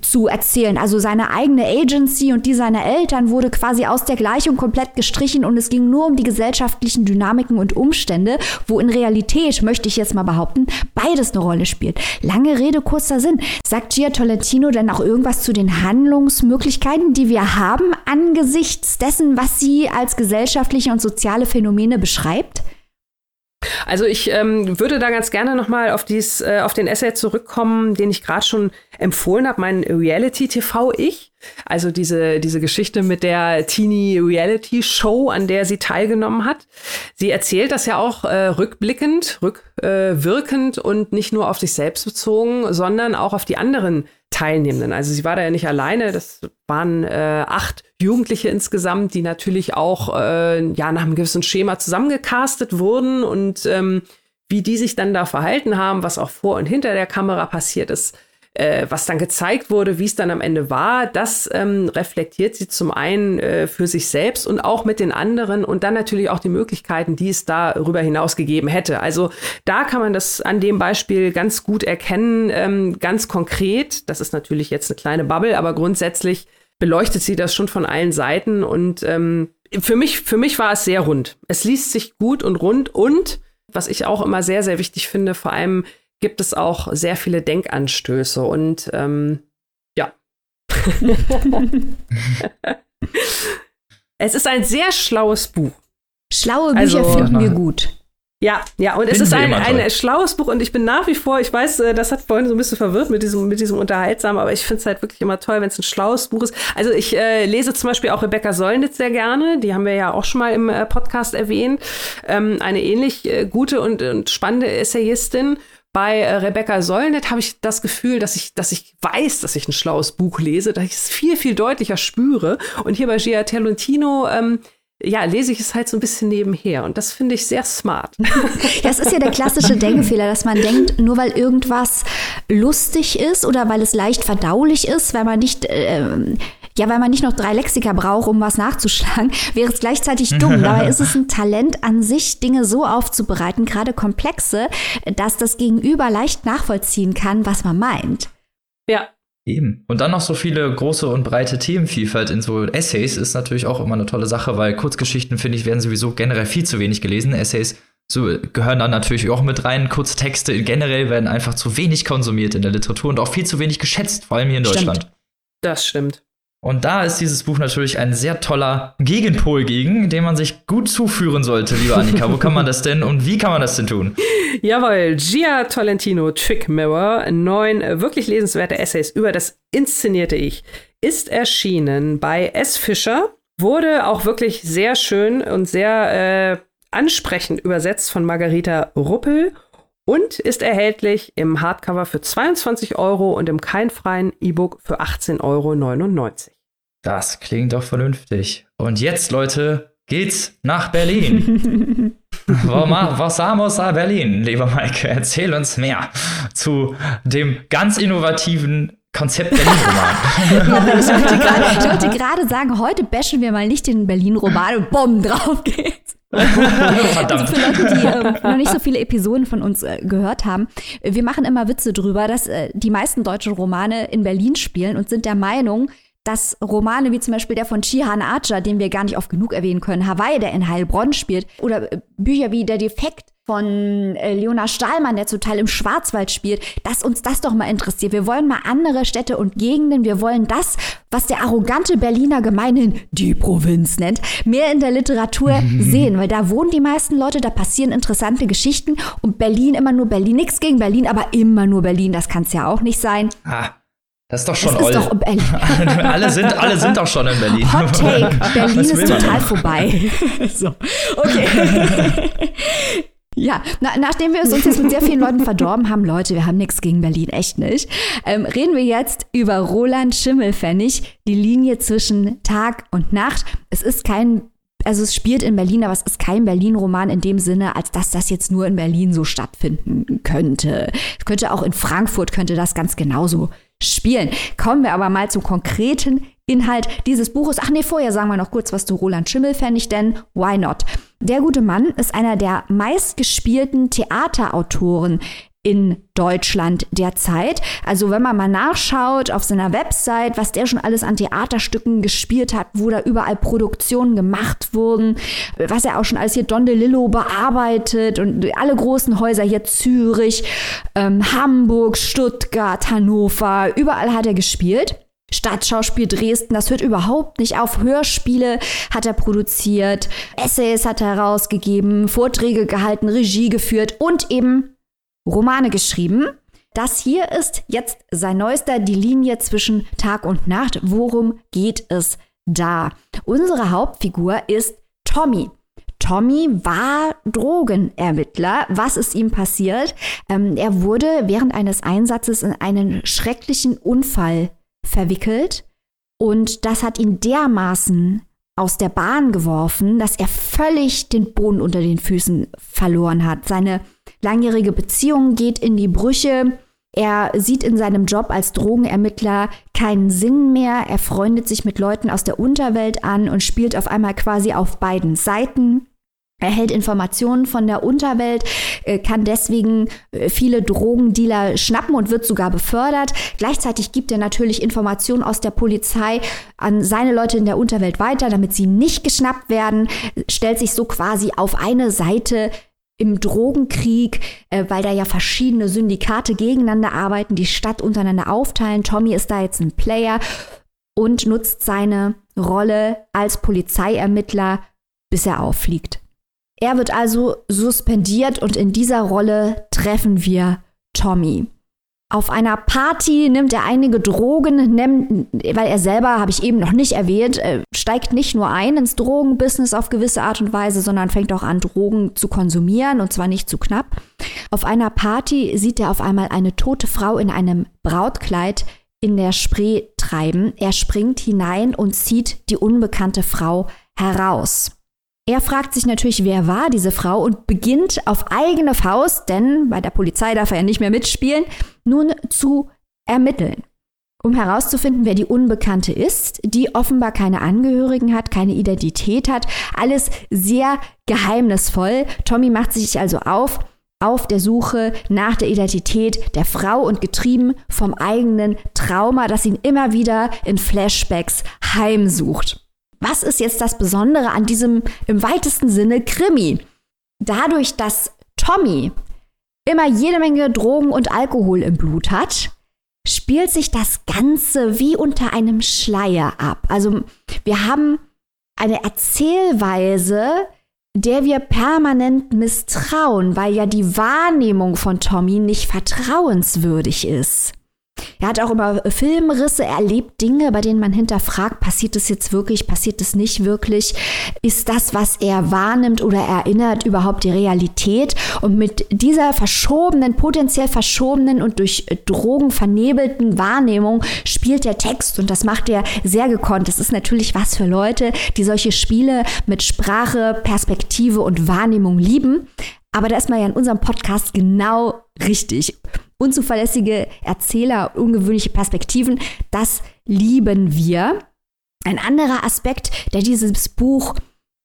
zu erzählen. Also seine eigene Agency und die seiner Eltern wurde quasi aus der Gleichung komplett gestrichen und es ging nur um die gesellschaftlichen Dynamiken und Umstände, wo in Realität, möchte ich jetzt mal behaupten, beides eine Rolle spielt. Lange Rede, kurzer Sinn. Sagt Gia Tolentino denn auch irgendwas zu den Handlungsmöglichkeiten, die wir haben angesichts dessen, was sie als gesellschaftliche und soziale Phänomene beschreibt? Also ich ähm, würde da ganz gerne nochmal auf, dies, äh, auf den Essay zurückkommen, den ich gerade schon empfohlen habe, mein Reality-TV-Ich. Also diese, diese Geschichte mit der Teenie Reality Show, an der sie teilgenommen hat. Sie erzählt das ja auch äh, rückblickend, rückwirkend äh, und nicht nur auf sich selbst bezogen, sondern auch auf die anderen Teilnehmenden. Also sie war da ja nicht alleine, das waren äh, acht Jugendliche insgesamt, die natürlich auch äh, ja nach einem gewissen Schema zusammengecastet wurden und ähm, wie die sich dann da verhalten haben, was auch vor und hinter der Kamera passiert ist, äh, was dann gezeigt wurde, wie es dann am Ende war, das ähm, reflektiert sie zum einen äh, für sich selbst und auch mit den anderen und dann natürlich auch die Möglichkeiten, die es darüber hinaus gegeben hätte. Also da kann man das an dem Beispiel ganz gut erkennen, ähm, ganz konkret. Das ist natürlich jetzt eine kleine Bubble, aber grundsätzlich beleuchtet sie das schon von allen Seiten und ähm, für mich, für mich war es sehr rund. Es liest sich gut und rund und was ich auch immer sehr, sehr wichtig finde, vor allem gibt es auch sehr viele Denkanstöße und ähm, ja. *laughs* es ist ein sehr schlaues Buch. Schlaue Bücher also, finden wir gut. Ja, ja, und es ist ein, ein schlaues Buch und ich bin nach wie vor, ich weiß, äh, das hat vorhin so ein bisschen verwirrt mit diesem, mit diesem Unterhaltsamen, aber ich finde es halt wirklich immer toll, wenn es ein schlaues Buch ist. Also ich äh, lese zum Beispiel auch Rebecca Sollnitz sehr gerne, die haben wir ja auch schon mal im äh, Podcast erwähnt. Ähm, eine ähnlich äh, gute und, und spannende Essayistin. Bei äh, Rebecca Sollnitz habe ich das Gefühl, dass ich, dass ich weiß, dass ich ein schlaues Buch lese, dass ich es viel, viel deutlicher spüre. Und hier bei Gia Tolentino ähm, ja, lese ich es halt so ein bisschen nebenher und das finde ich sehr smart. *laughs* Das ist ja der klassische *laughs* Denkfehler, dass man denkt, nur weil irgendwas lustig ist oder weil es leicht verdaulich ist, weil man nicht äh, ja, weil man nicht noch drei Lexika braucht, um was nachzuschlagen, *laughs* wäre es gleichzeitig dumm. *laughs* Dabei ist es ein Talent an sich, Dinge so aufzubereiten, gerade komplexe, dass das Gegenüber leicht nachvollziehen kann, was man meint. Ja, Eben. Und dann noch so viele große und breite Themenvielfalt in so Essays ist natürlich auch immer eine tolle Sache, weil Kurzgeschichten, finde ich, werden sowieso generell viel zu wenig gelesen. Essays so gehören dann natürlich auch mit rein. Kurztexte generell werden einfach zu wenig konsumiert in der Literatur und auch viel zu wenig geschätzt, vor allem hier in Deutschland. Stimmt. Das stimmt. Und da ist dieses Buch natürlich ein sehr toller Gegenpol gegen, den man sich gut zuführen sollte, liebe Annika. Wo kann man das denn und wie kann man das denn tun? *laughs* Jawohl, Gia Tolentino Trick Mirror, neun wirklich lesenswerte Essays über das inszenierte Ich, ist erschienen bei S. Fischer Wurde auch wirklich sehr schön und sehr äh, ansprechend übersetzt von Margarita Ruppel und ist erhältlich im Hardcover für 22 Euro und im keinfreien E-Book für 18,99 Euro. Das klingt doch vernünftig. Und jetzt, Leute, geht's nach Berlin. *laughs* Was vamos a Berlin, lieber Maike? Erzähl uns mehr zu dem ganz innovativen Konzept Berlin-Roman. *laughs* ich wollte gerade sagen, heute bashen wir mal nicht den Berlin-Roman und bumm, drauf geht's. Verdammt. Also für Leute, die äh, noch nicht so viele Episoden von uns äh, gehört haben, wir machen immer Witze drüber, dass äh, die meisten deutschen Romane in Berlin spielen und sind der Meinung, dass Romane wie zum Beispiel der von Chihan Archer, den wir gar nicht oft genug erwähnen können, Hawaii, der in Heilbronn spielt, oder äh, Bücher wie Der Defekt von äh, Leona Stahlmann, der zum Teil im Schwarzwald spielt, dass uns das doch mal interessiert. Wir wollen mal andere Städte und Gegenden. Wir wollen das, was der arrogante Berliner gemeinhin die Provinz nennt, mehr in der Literatur *laughs* sehen, weil da wohnen die meisten Leute, da passieren interessante Geschichten und Berlin immer nur Berlin. Nichts gegen Berlin, aber immer nur Berlin. Das kann es ja auch nicht sein. Ah. Das ist doch schon das ist doch *laughs* alle, sind, alle sind doch schon in Berlin. Hot Take. *laughs* Berlin ist total vorbei. so, okay. Ja, na, nachdem wir es uns jetzt mit sehr vielen Leuten *laughs* verdorben haben, Leute, wir haben nichts gegen Berlin, echt nicht, ähm, reden wir jetzt über Roland Schimmelfennig, die Linie zwischen Tag und Nacht. Es ist kein also es spielt in Berlin, aber es ist kein Berlin-Roman in dem Sinne, als dass das jetzt nur in Berlin so stattfinden könnte. Es könnte auch in Frankfurt, könnte das ganz genauso spielen. Kommen wir aber mal zum konkreten Inhalt dieses Buches. Ach nee, vorher sagen wir noch kurz was zu Roland Schimmelfennig, denn why not? Der gute Mann ist einer der meistgespielten Theaterautoren in Deutschland derzeit. Also wenn man mal nachschaut auf seiner Website, was der schon alles an Theaterstücken gespielt hat, wo da überall Produktionen gemacht wurden, was er auch schon alles hier Don DeLillo bearbeitet und alle großen Häuser hier Zürich, ähm, Hamburg, Stuttgart, Hannover, überall hat er gespielt. Stadtschauspiel Dresden, das hört überhaupt nicht auf. Hörspiele hat er produziert, Essays hat er herausgegeben, Vorträge gehalten, Regie geführt und eben Romane geschrieben. Das hier ist jetzt sein neuester, die Linie zwischen Tag und Nacht. Worum geht es da? Unsere Hauptfigur ist Tommy. Tommy war Drogenermittler. Was ist ihm passiert? Ähm, er wurde während eines Einsatzes in einen schrecklichen Unfall verwickelt und das hat ihn dermaßen aus der Bahn geworfen, dass er völlig den Boden unter den Füßen verloren hat. Seine langjährige Beziehung geht in die Brüche. Er sieht in seinem Job als Drogenermittler keinen Sinn mehr. Er freundet sich mit Leuten aus der Unterwelt an und spielt auf einmal quasi auf beiden Seiten. Er hält Informationen von der Unterwelt, äh, kann deswegen äh, viele Drogendealer schnappen und wird sogar befördert. Gleichzeitig gibt er natürlich Informationen aus der Polizei an seine Leute in der Unterwelt weiter, damit sie nicht geschnappt werden, stellt sich so quasi auf eine Seite im Drogenkrieg, äh, weil da ja verschiedene Syndikate gegeneinander arbeiten, die Stadt untereinander aufteilen. Tommy ist da jetzt ein Player und nutzt seine Rolle als Polizeiermittler, bis er auffliegt. Er wird also suspendiert und in dieser Rolle treffen wir Tommy. Auf einer Party nimmt er einige Drogen, nimmt, weil er selber, habe ich eben noch nicht erwähnt, äh, steigt nicht nur ein ins Drogenbusiness auf gewisse Art und Weise, sondern fängt auch an, Drogen zu konsumieren und zwar nicht zu knapp. Auf einer Party sieht er auf einmal eine tote Frau in einem Brautkleid in der Spree treiben. Er springt hinein und zieht die unbekannte Frau heraus. Er fragt sich natürlich, wer war diese Frau und beginnt auf eigene Faust, denn bei der Polizei darf er ja nicht mehr mitspielen, nun zu ermitteln. Um herauszufinden, wer die Unbekannte ist, die offenbar keine Angehörigen hat, keine Identität hat, alles sehr geheimnisvoll. Tommy macht sich also auf, auf der Suche nach der Identität der Frau und getrieben vom eigenen Trauma, das ihn immer wieder in Flashbacks heimsucht. Was ist jetzt das Besondere an diesem im weitesten Sinne Krimi? Dadurch, dass Tommy immer jede Menge Drogen und Alkohol im Blut hat, spielt sich das Ganze wie unter einem Schleier ab. Also wir haben eine Erzählweise, der wir permanent misstrauen, weil ja die Wahrnehmung von Tommy nicht vertrauenswürdig ist. Er hat auch immer Filmrisse, er erlebt Dinge, bei denen man hinterfragt, passiert es jetzt wirklich, passiert es nicht wirklich? Ist das, was er wahrnimmt oder erinnert, überhaupt die Realität? Und mit dieser verschobenen, potenziell verschobenen und durch Drogen vernebelten Wahrnehmung spielt der Text und das macht er sehr gekonnt. Das ist natürlich was für Leute, die solche Spiele mit Sprache, Perspektive und Wahrnehmung lieben. Aber da ist man ja in unserem Podcast genau richtig. Unzuverlässige Erzähler, ungewöhnliche Perspektiven, das lieben wir. Ein anderer Aspekt, der dieses Buch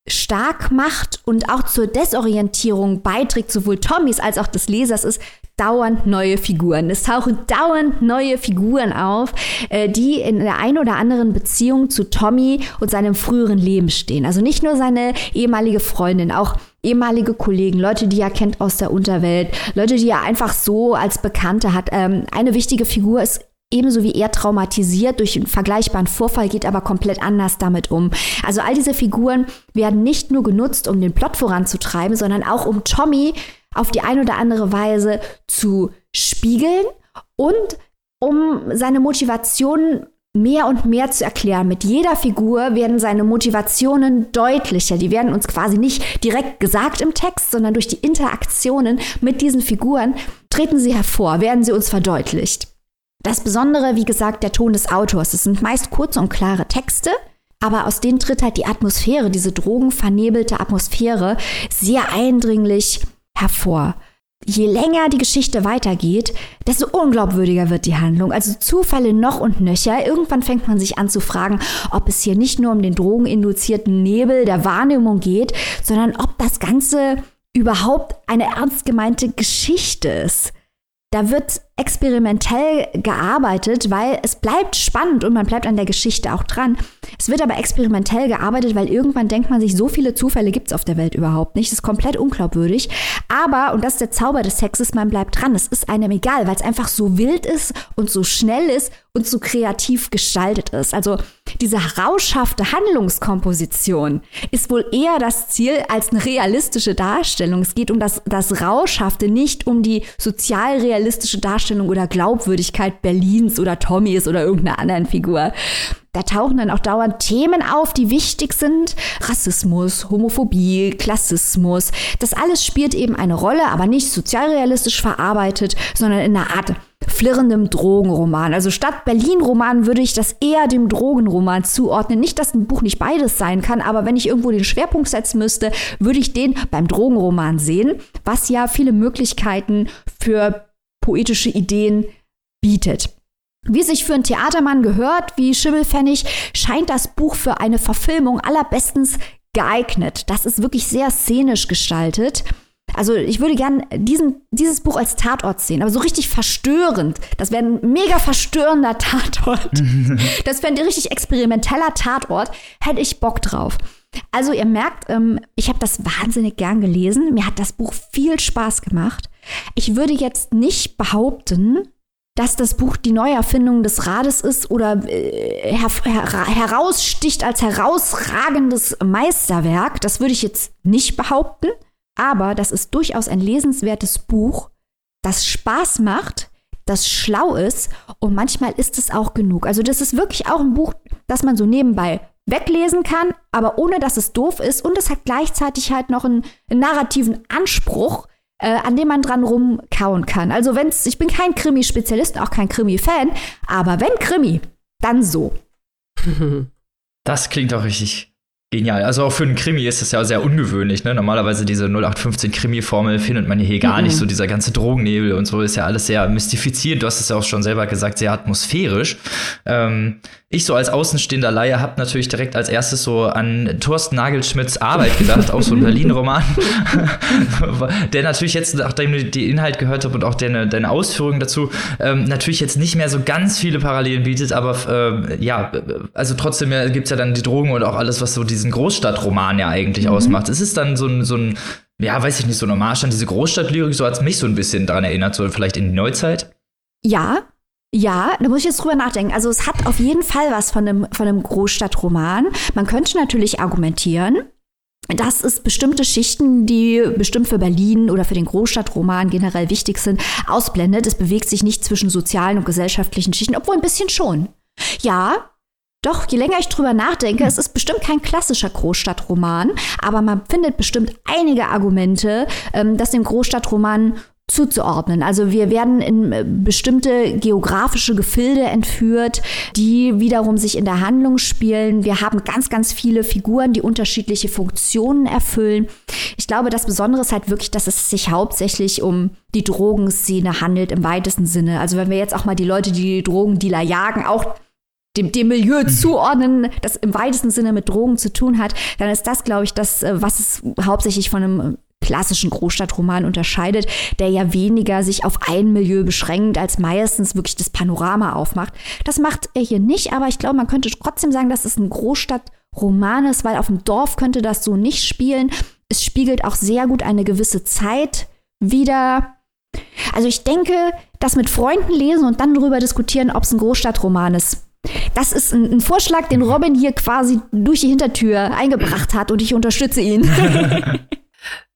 stark macht und auch zur Desorientierung beiträgt, sowohl Tommys als auch des Lesers, ist dauernd neue Figuren. Es tauchen dauernd neue Figuren auf, äh, die in der einen oder anderen Beziehung zu Tommy und seinem früheren Leben stehen. Also nicht nur seine ehemalige Freundin, auch ehemalige Kollegen, Leute, die er kennt aus der Unterwelt, Leute, die er einfach so als Bekannte hat. Ähm, eine wichtige Figur ist ebenso wie er traumatisiert durch einen vergleichbaren Vorfall, geht aber komplett anders damit um. Also all diese Figuren werden nicht nur genutzt, um den Plot voranzutreiben, sondern auch um Tommy auf die eine oder andere Weise zu spiegeln und um seine Motivation mehr und mehr zu erklären. Mit jeder Figur werden seine Motivationen deutlicher. Die werden uns quasi nicht direkt gesagt im Text, sondern durch die Interaktionen mit diesen Figuren treten sie hervor, werden sie uns verdeutlicht. Das Besondere, wie gesagt, der Ton des Autors. Es sind meist kurze und klare Texte, aber aus denen tritt halt die Atmosphäre, diese drogenvernebelte Atmosphäre, sehr eindringlich hervor. Je länger die Geschichte weitergeht, desto unglaubwürdiger wird die Handlung. Also Zufälle noch und nöcher. Irgendwann fängt man sich an zu fragen, ob es hier nicht nur um den drogeninduzierten Nebel der Wahrnehmung geht, sondern ob das Ganze überhaupt eine ernst gemeinte Geschichte ist. Da wird experimentell gearbeitet, weil es bleibt spannend und man bleibt an der Geschichte auch dran. Es wird aber experimentell gearbeitet, weil irgendwann denkt man sich, so viele Zufälle gibt es auf der Welt überhaupt nicht. Das ist komplett unglaubwürdig. Aber, und das ist der Zauber des Sexes, man bleibt dran. Es ist einem egal, weil es einfach so wild ist und so schnell ist und so kreativ gestaltet ist. Also diese rauschhafte Handlungskomposition ist wohl eher das Ziel als eine realistische Darstellung. Es geht um das, das Rauschhafte, nicht um die sozialrealistische Darstellung oder Glaubwürdigkeit Berlins oder Tommys oder irgendeiner anderen Figur. Da tauchen dann auch dauernd Themen auf, die wichtig sind. Rassismus, Homophobie, Klassismus. Das alles spielt eben eine Rolle, aber nicht sozialrealistisch verarbeitet, sondern in einer Art flirrendem Drogenroman. Also statt Berlin-Roman würde ich das eher dem Drogenroman zuordnen. Nicht, dass ein Buch nicht beides sein kann, aber wenn ich irgendwo den Schwerpunkt setzen müsste, würde ich den beim Drogenroman sehen, was ja viele Möglichkeiten für poetische Ideen bietet. Wie sich für einen Theatermann gehört, wie Schimmelpfennig, scheint das Buch für eine Verfilmung allerbestens geeignet. Das ist wirklich sehr szenisch gestaltet. Also ich würde gern diesen, dieses Buch als Tatort sehen, aber so richtig verstörend. Das wäre ein mega verstörender Tatort. *laughs* das wäre ein richtig experimenteller Tatort. Hätte ich Bock drauf. Also ihr merkt, ähm, ich habe das wahnsinnig gern gelesen. Mir hat das Buch viel Spaß gemacht. Ich würde jetzt nicht behaupten, dass das Buch die Neuerfindung des Rades ist oder äh, her her heraussticht als herausragendes Meisterwerk. Das würde ich jetzt nicht behaupten. Aber das ist durchaus ein lesenswertes Buch, das Spaß macht, das schlau ist und manchmal ist es auch genug. Also das ist wirklich auch ein Buch, das man so nebenbei weglesen kann, aber ohne dass es doof ist und es hat gleichzeitig halt noch einen, einen narrativen Anspruch, äh, an dem man dran rumkauen kann. Also wenn's, ich bin kein Krimi-Spezialist, auch kein Krimi-Fan, aber wenn Krimi, dann so. *laughs* Das klingt auch richtig Genial. Also auch für einen Krimi ist das ja sehr ungewöhnlich. Ne? Normalerweise diese 0815 Krimi-Formel findet man hier gar mhm. nicht. So dieser ganze Drogennebel und so ist ja alles sehr mystifizierend. Du hast es ja auch schon selber gesagt, sehr atmosphärisch. Ähm, ich so als außenstehender Laie habe natürlich direkt als erstes so an Thorsten Nagelschmidts Arbeit gedacht, auch so ein *laughs* Berlin-Roman, *laughs* der natürlich jetzt, nachdem du den Inhalt gehört hast und auch deine, deine Ausführungen dazu, ähm, natürlich jetzt nicht mehr so ganz viele Parallelen bietet, aber äh, ja, also trotzdem gibt es ja dann die Drogen und auch alles, was so diesen Großstadtroman ja eigentlich mhm. ausmacht. Es ist dann so ein, so ein, ja, weiß ich nicht, so ein Hommage an diese Großstadtlyrik, so hat es mich so ein bisschen daran erinnert, so vielleicht in die Neuzeit. Ja, ja, da muss ich jetzt drüber nachdenken. Also es hat auf jeden Fall was von einem, von einem Großstadtroman. Man könnte natürlich argumentieren, dass es bestimmte Schichten, die bestimmt für Berlin oder für den Großstadtroman generell wichtig sind, ausblendet. Es bewegt sich nicht zwischen sozialen und gesellschaftlichen Schichten, obwohl ein bisschen schon. Ja, doch, je länger ich drüber nachdenke, es ist bestimmt kein klassischer Großstadtroman, aber man findet bestimmt einige Argumente, ähm, dass dem Großstadtroman zuzuordnen. Also wir werden in äh, bestimmte geografische Gefilde entführt, die wiederum sich in der Handlung spielen. Wir haben ganz, ganz viele Figuren, die unterschiedliche Funktionen erfüllen. Ich glaube, das Besondere ist halt wirklich, dass es sich hauptsächlich um die Drogenszene handelt im weitesten Sinne. Also wenn wir jetzt auch mal die Leute, die, die Drogendealer jagen, auch dem, dem Milieu mhm. zuordnen, das im weitesten Sinne mit Drogen zu tun hat, dann ist das, glaube ich, das, äh, was es hauptsächlich von einem klassischen Großstadtroman unterscheidet, der ja weniger sich auf ein Milieu beschränkt, als meistens wirklich das Panorama aufmacht. Das macht er hier nicht, aber ich glaube, man könnte trotzdem sagen, dass es ein Großstadtroman ist, weil auf dem Dorf könnte das so nicht spielen. Es spiegelt auch sehr gut eine gewisse Zeit wieder. Also ich denke, das mit Freunden lesen und dann darüber diskutieren, ob es ein Großstadtroman ist. Das ist ein, ein, Vorschlag, den Robin hier quasi durch die Hintertür eingebracht hat und ich unterstütze ihn. *laughs*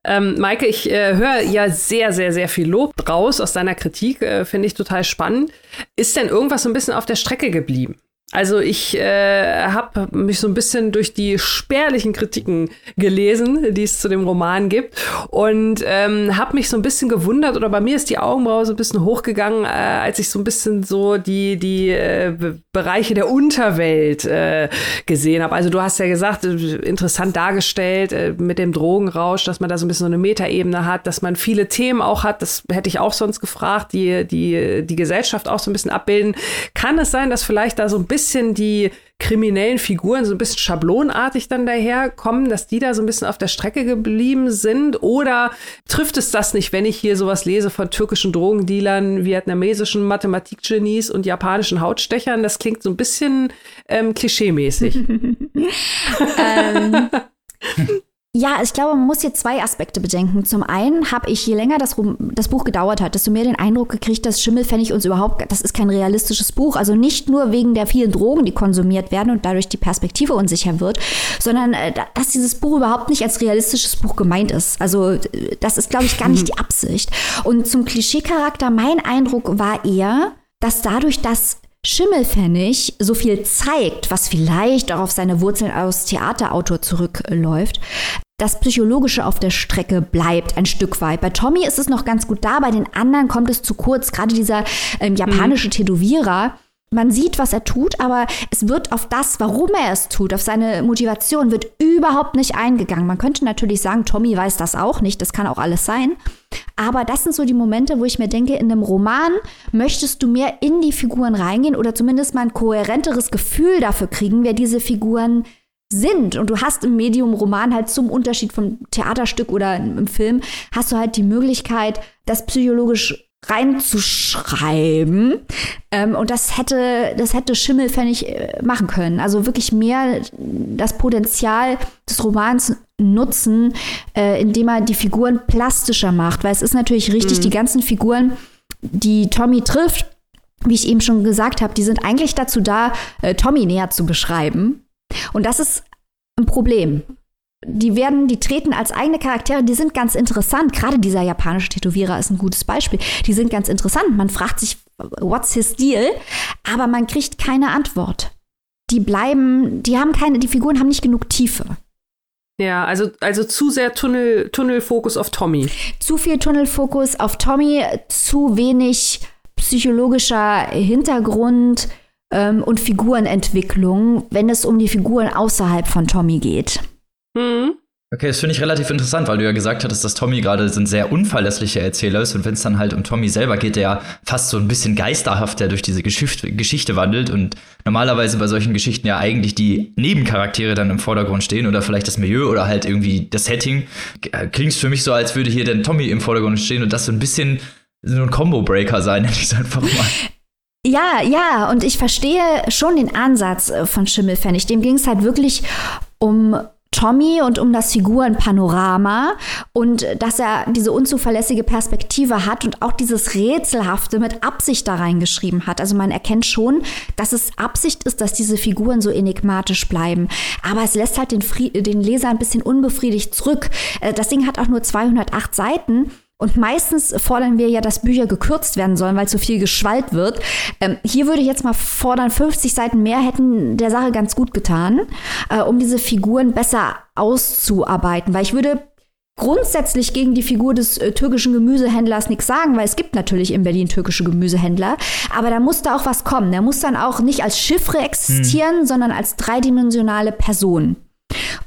Ähm, Maike, ich äh, höre ja sehr, sehr, sehr viel Lob draus aus deiner Kritik. Äh, Finde ich total spannend. Ist denn irgendwas so ein bisschen auf der Strecke geblieben? Also ich äh, habe mich so ein bisschen durch die spärlichen Kritiken gelesen, die es zu dem Roman gibt und ähm, habe mich so ein bisschen gewundert oder bei mir ist die Augenbraue so ein bisschen hochgegangen, äh, als ich so ein bisschen so die die äh, Bereiche der Unterwelt äh, gesehen habe. Also du hast ja gesagt, äh, interessant dargestellt äh, mit dem Drogenrausch, dass man da so ein bisschen so eine Metaebene hat, dass man viele Themen auch hat. Das hätte ich auch sonst gefragt, die die die Gesellschaft auch so ein bisschen abbilden. Kann es sein, dass vielleicht da so ein bisschen bisschen die kriminellen Figuren so ein bisschen schablonartig dann daherkommen, dass die da so ein bisschen auf der Strecke geblieben sind? Oder trifft es das nicht, wenn ich hier sowas lese von türkischen Drogendealern, vietnamesischen Mathematikgenies und japanischen Hautstechern? Das klingt so ein bisschen ähm, klischeemäßig. *laughs* *laughs* ähm, Ja, ich glaube, man muss hier zwei Aspekte bedenken. Zum einen habe ich, je länger das, das, Buch gedauert hat, desto mehr den Eindruck gekriegt, dass Schimmelpfennig uns überhaupt, das ist kein realistisches Buch. Also nicht nur wegen der vielen Drogen, die konsumiert werden und dadurch die Perspektive unsicher wird, sondern äh, dass dieses Buch überhaupt nicht als realistisches Buch gemeint ist. Also das ist, glaube ich, gar nicht die Absicht. Und zum Klischeecharakter, mein Eindruck war eher, dass dadurch, dass Schimmelpfennig so viel zeigt, was vielleicht auch auf seine Wurzeln als Theaterautor zurückläuft, das Psychologische auf der Strecke bleibt ein Stück weit. Bei Tommy ist es noch ganz gut da, bei den anderen kommt es zu kurz. Gerade dieser ähm, japanische mhm. Tätowierer, man sieht, was er tut, aber es wird auf das, warum er es tut, auf seine Motivation, wird überhaupt nicht eingegangen. Man könnte natürlich sagen, Tommy weiß das auch nicht, das kann auch alles sein. Aber das sind so die Momente, wo ich mir denke, in einem Roman möchtest du mehr in die Figuren reingehen oder zumindest mal ein kohärenteres Gefühl dafür kriegen, wer diese Figuren sind. Und du hast im Medium Roman halt zum Unterschied vom Theaterstück oder im Film, hast du halt die Möglichkeit, das psychologisch reinzuschreiben. Ähm, und das hätte, das hätte Schimmelpfennig äh, machen können. Also wirklich mehr das Potenzial des Romans nutzen, äh, indem er die Figuren plastischer macht. Weil es ist natürlich richtig, mhm. die ganzen Figuren, die Tommy trifft, wie ich eben schon gesagt habe, die sind eigentlich dazu da, äh, Tommy näher zu beschreiben. Und das ist ein Problem. Die werden, die treten als eigene Charaktere, die sind ganz interessant. Gerade dieser japanische Tätowierer ist ein gutes Beispiel. Die sind ganz interessant. Man fragt sich, what's his deal? Aber man kriegt keine Antwort. Die bleiben, die haben keine, die Figuren haben nicht genug Tiefe. Ja, also, also zu sehr Tunnel, Tunnelfokus auf Tommy. Zu viel Tunnelfokus auf Tommy, zu wenig psychologischer Hintergrund ähm, und Figurenentwicklung, wenn es um die Figuren außerhalb von Tommy geht. Mhm. Okay, das finde ich relativ interessant, weil du ja gesagt hattest, dass Tommy gerade ein sehr unverlässlicher Erzähler ist und wenn es dann halt um Tommy selber geht, der ja fast so ein bisschen geisterhafter durch diese Geschichte, Geschichte wandelt und normalerweise bei solchen Geschichten ja eigentlich die Nebencharaktere dann im Vordergrund stehen oder vielleicht das Milieu oder halt irgendwie das Setting, klingt es für mich so, als würde hier dann Tommy im Vordergrund stehen und das so ein bisschen so ein Combo-Breaker sein, *laughs* nenne ich es einfach mal. Ja, ja, und ich verstehe schon den Ansatz äh, von Schimmelpfennig. Dem ging es halt wirklich um Tommy und um das Figurenpanorama und dass er diese unzuverlässige Perspektive hat und auch dieses Rätselhafte mit Absicht da reingeschrieben hat. Also man erkennt schon, dass es Absicht ist, dass diese Figuren so enigmatisch bleiben. Aber es lässt halt den, den Leser ein bisschen unbefriedigt zurück. Äh, das Ding hat auch nur 208 Seiten. Und meistens fordern wir ja, dass Bücher gekürzt werden sollen, weil zu viel geschwallt wird. Ähm, hier würde ich jetzt mal fordern, 50 Seiten mehr hätten der Sache ganz gut getan, äh, um diese Figuren besser auszuarbeiten. Weil ich würde grundsätzlich gegen die Figur des äh, türkischen Gemüsehändlers nichts sagen, weil es gibt natürlich in Berlin türkische Gemüsehändler, aber da muss da auch was kommen. Der muss dann auch nicht als Chiffre existieren, hm. sondern als dreidimensionale Person.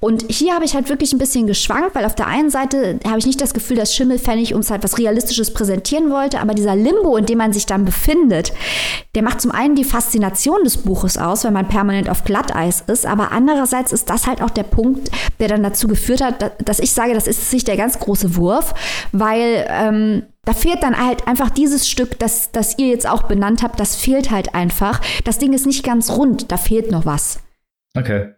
Und hier habe ich halt wirklich ein bisschen geschwankt, weil auf der einen Seite habe ich nicht das Gefühl, dass Schimmelpfennig uns halt was Realistisches präsentieren wollte, aber dieser Limbo, in dem man sich dann befindet, der macht zum einen die Faszination des Buches aus, weil man permanent auf Glatteis ist, aber andererseits ist das halt auch der Punkt, der dann dazu geführt hat, dass ich sage, das ist sich der ganz große Wurf, weil ähm, da fehlt dann halt einfach dieses Stück, das, das ihr jetzt auch benannt habt, das fehlt halt einfach. Das Ding ist nicht ganz rund, da fehlt noch was. Okay.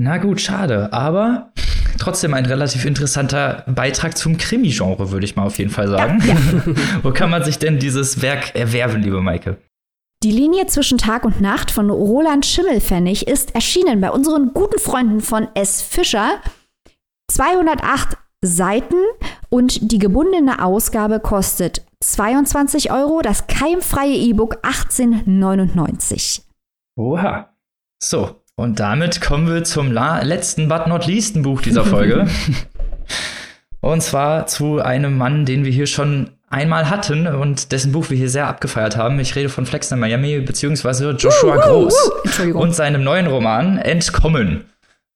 Na gut, schade. Aber trotzdem ein relativ interessanter Beitrag zum Krimi-Genre, würde ich mal auf jeden Fall sagen. Ja, ja. *laughs* Wo kann man sich denn dieses Werk erwerben, liebe Maike? Die Linie zwischen Tag und Nacht von Roland Schimmelfennig ist erschienen bei unseren guten Freunden von S. Fischer. 208 Seiten und die gebundene Ausgabe kostet 22 Euro, das keimfreie E-Book 18,99. Oha. So, und damit kommen wir zum letzten, but not leasten Buch dieser Folge. *laughs* und zwar zu einem Mann, den wir hier schon einmal hatten und dessen Buch wir hier sehr abgefeiert haben. Ich rede von Flexner Miami beziehungsweise Joshua uh, Groß uh, und seinem neuen Roman Entkommen.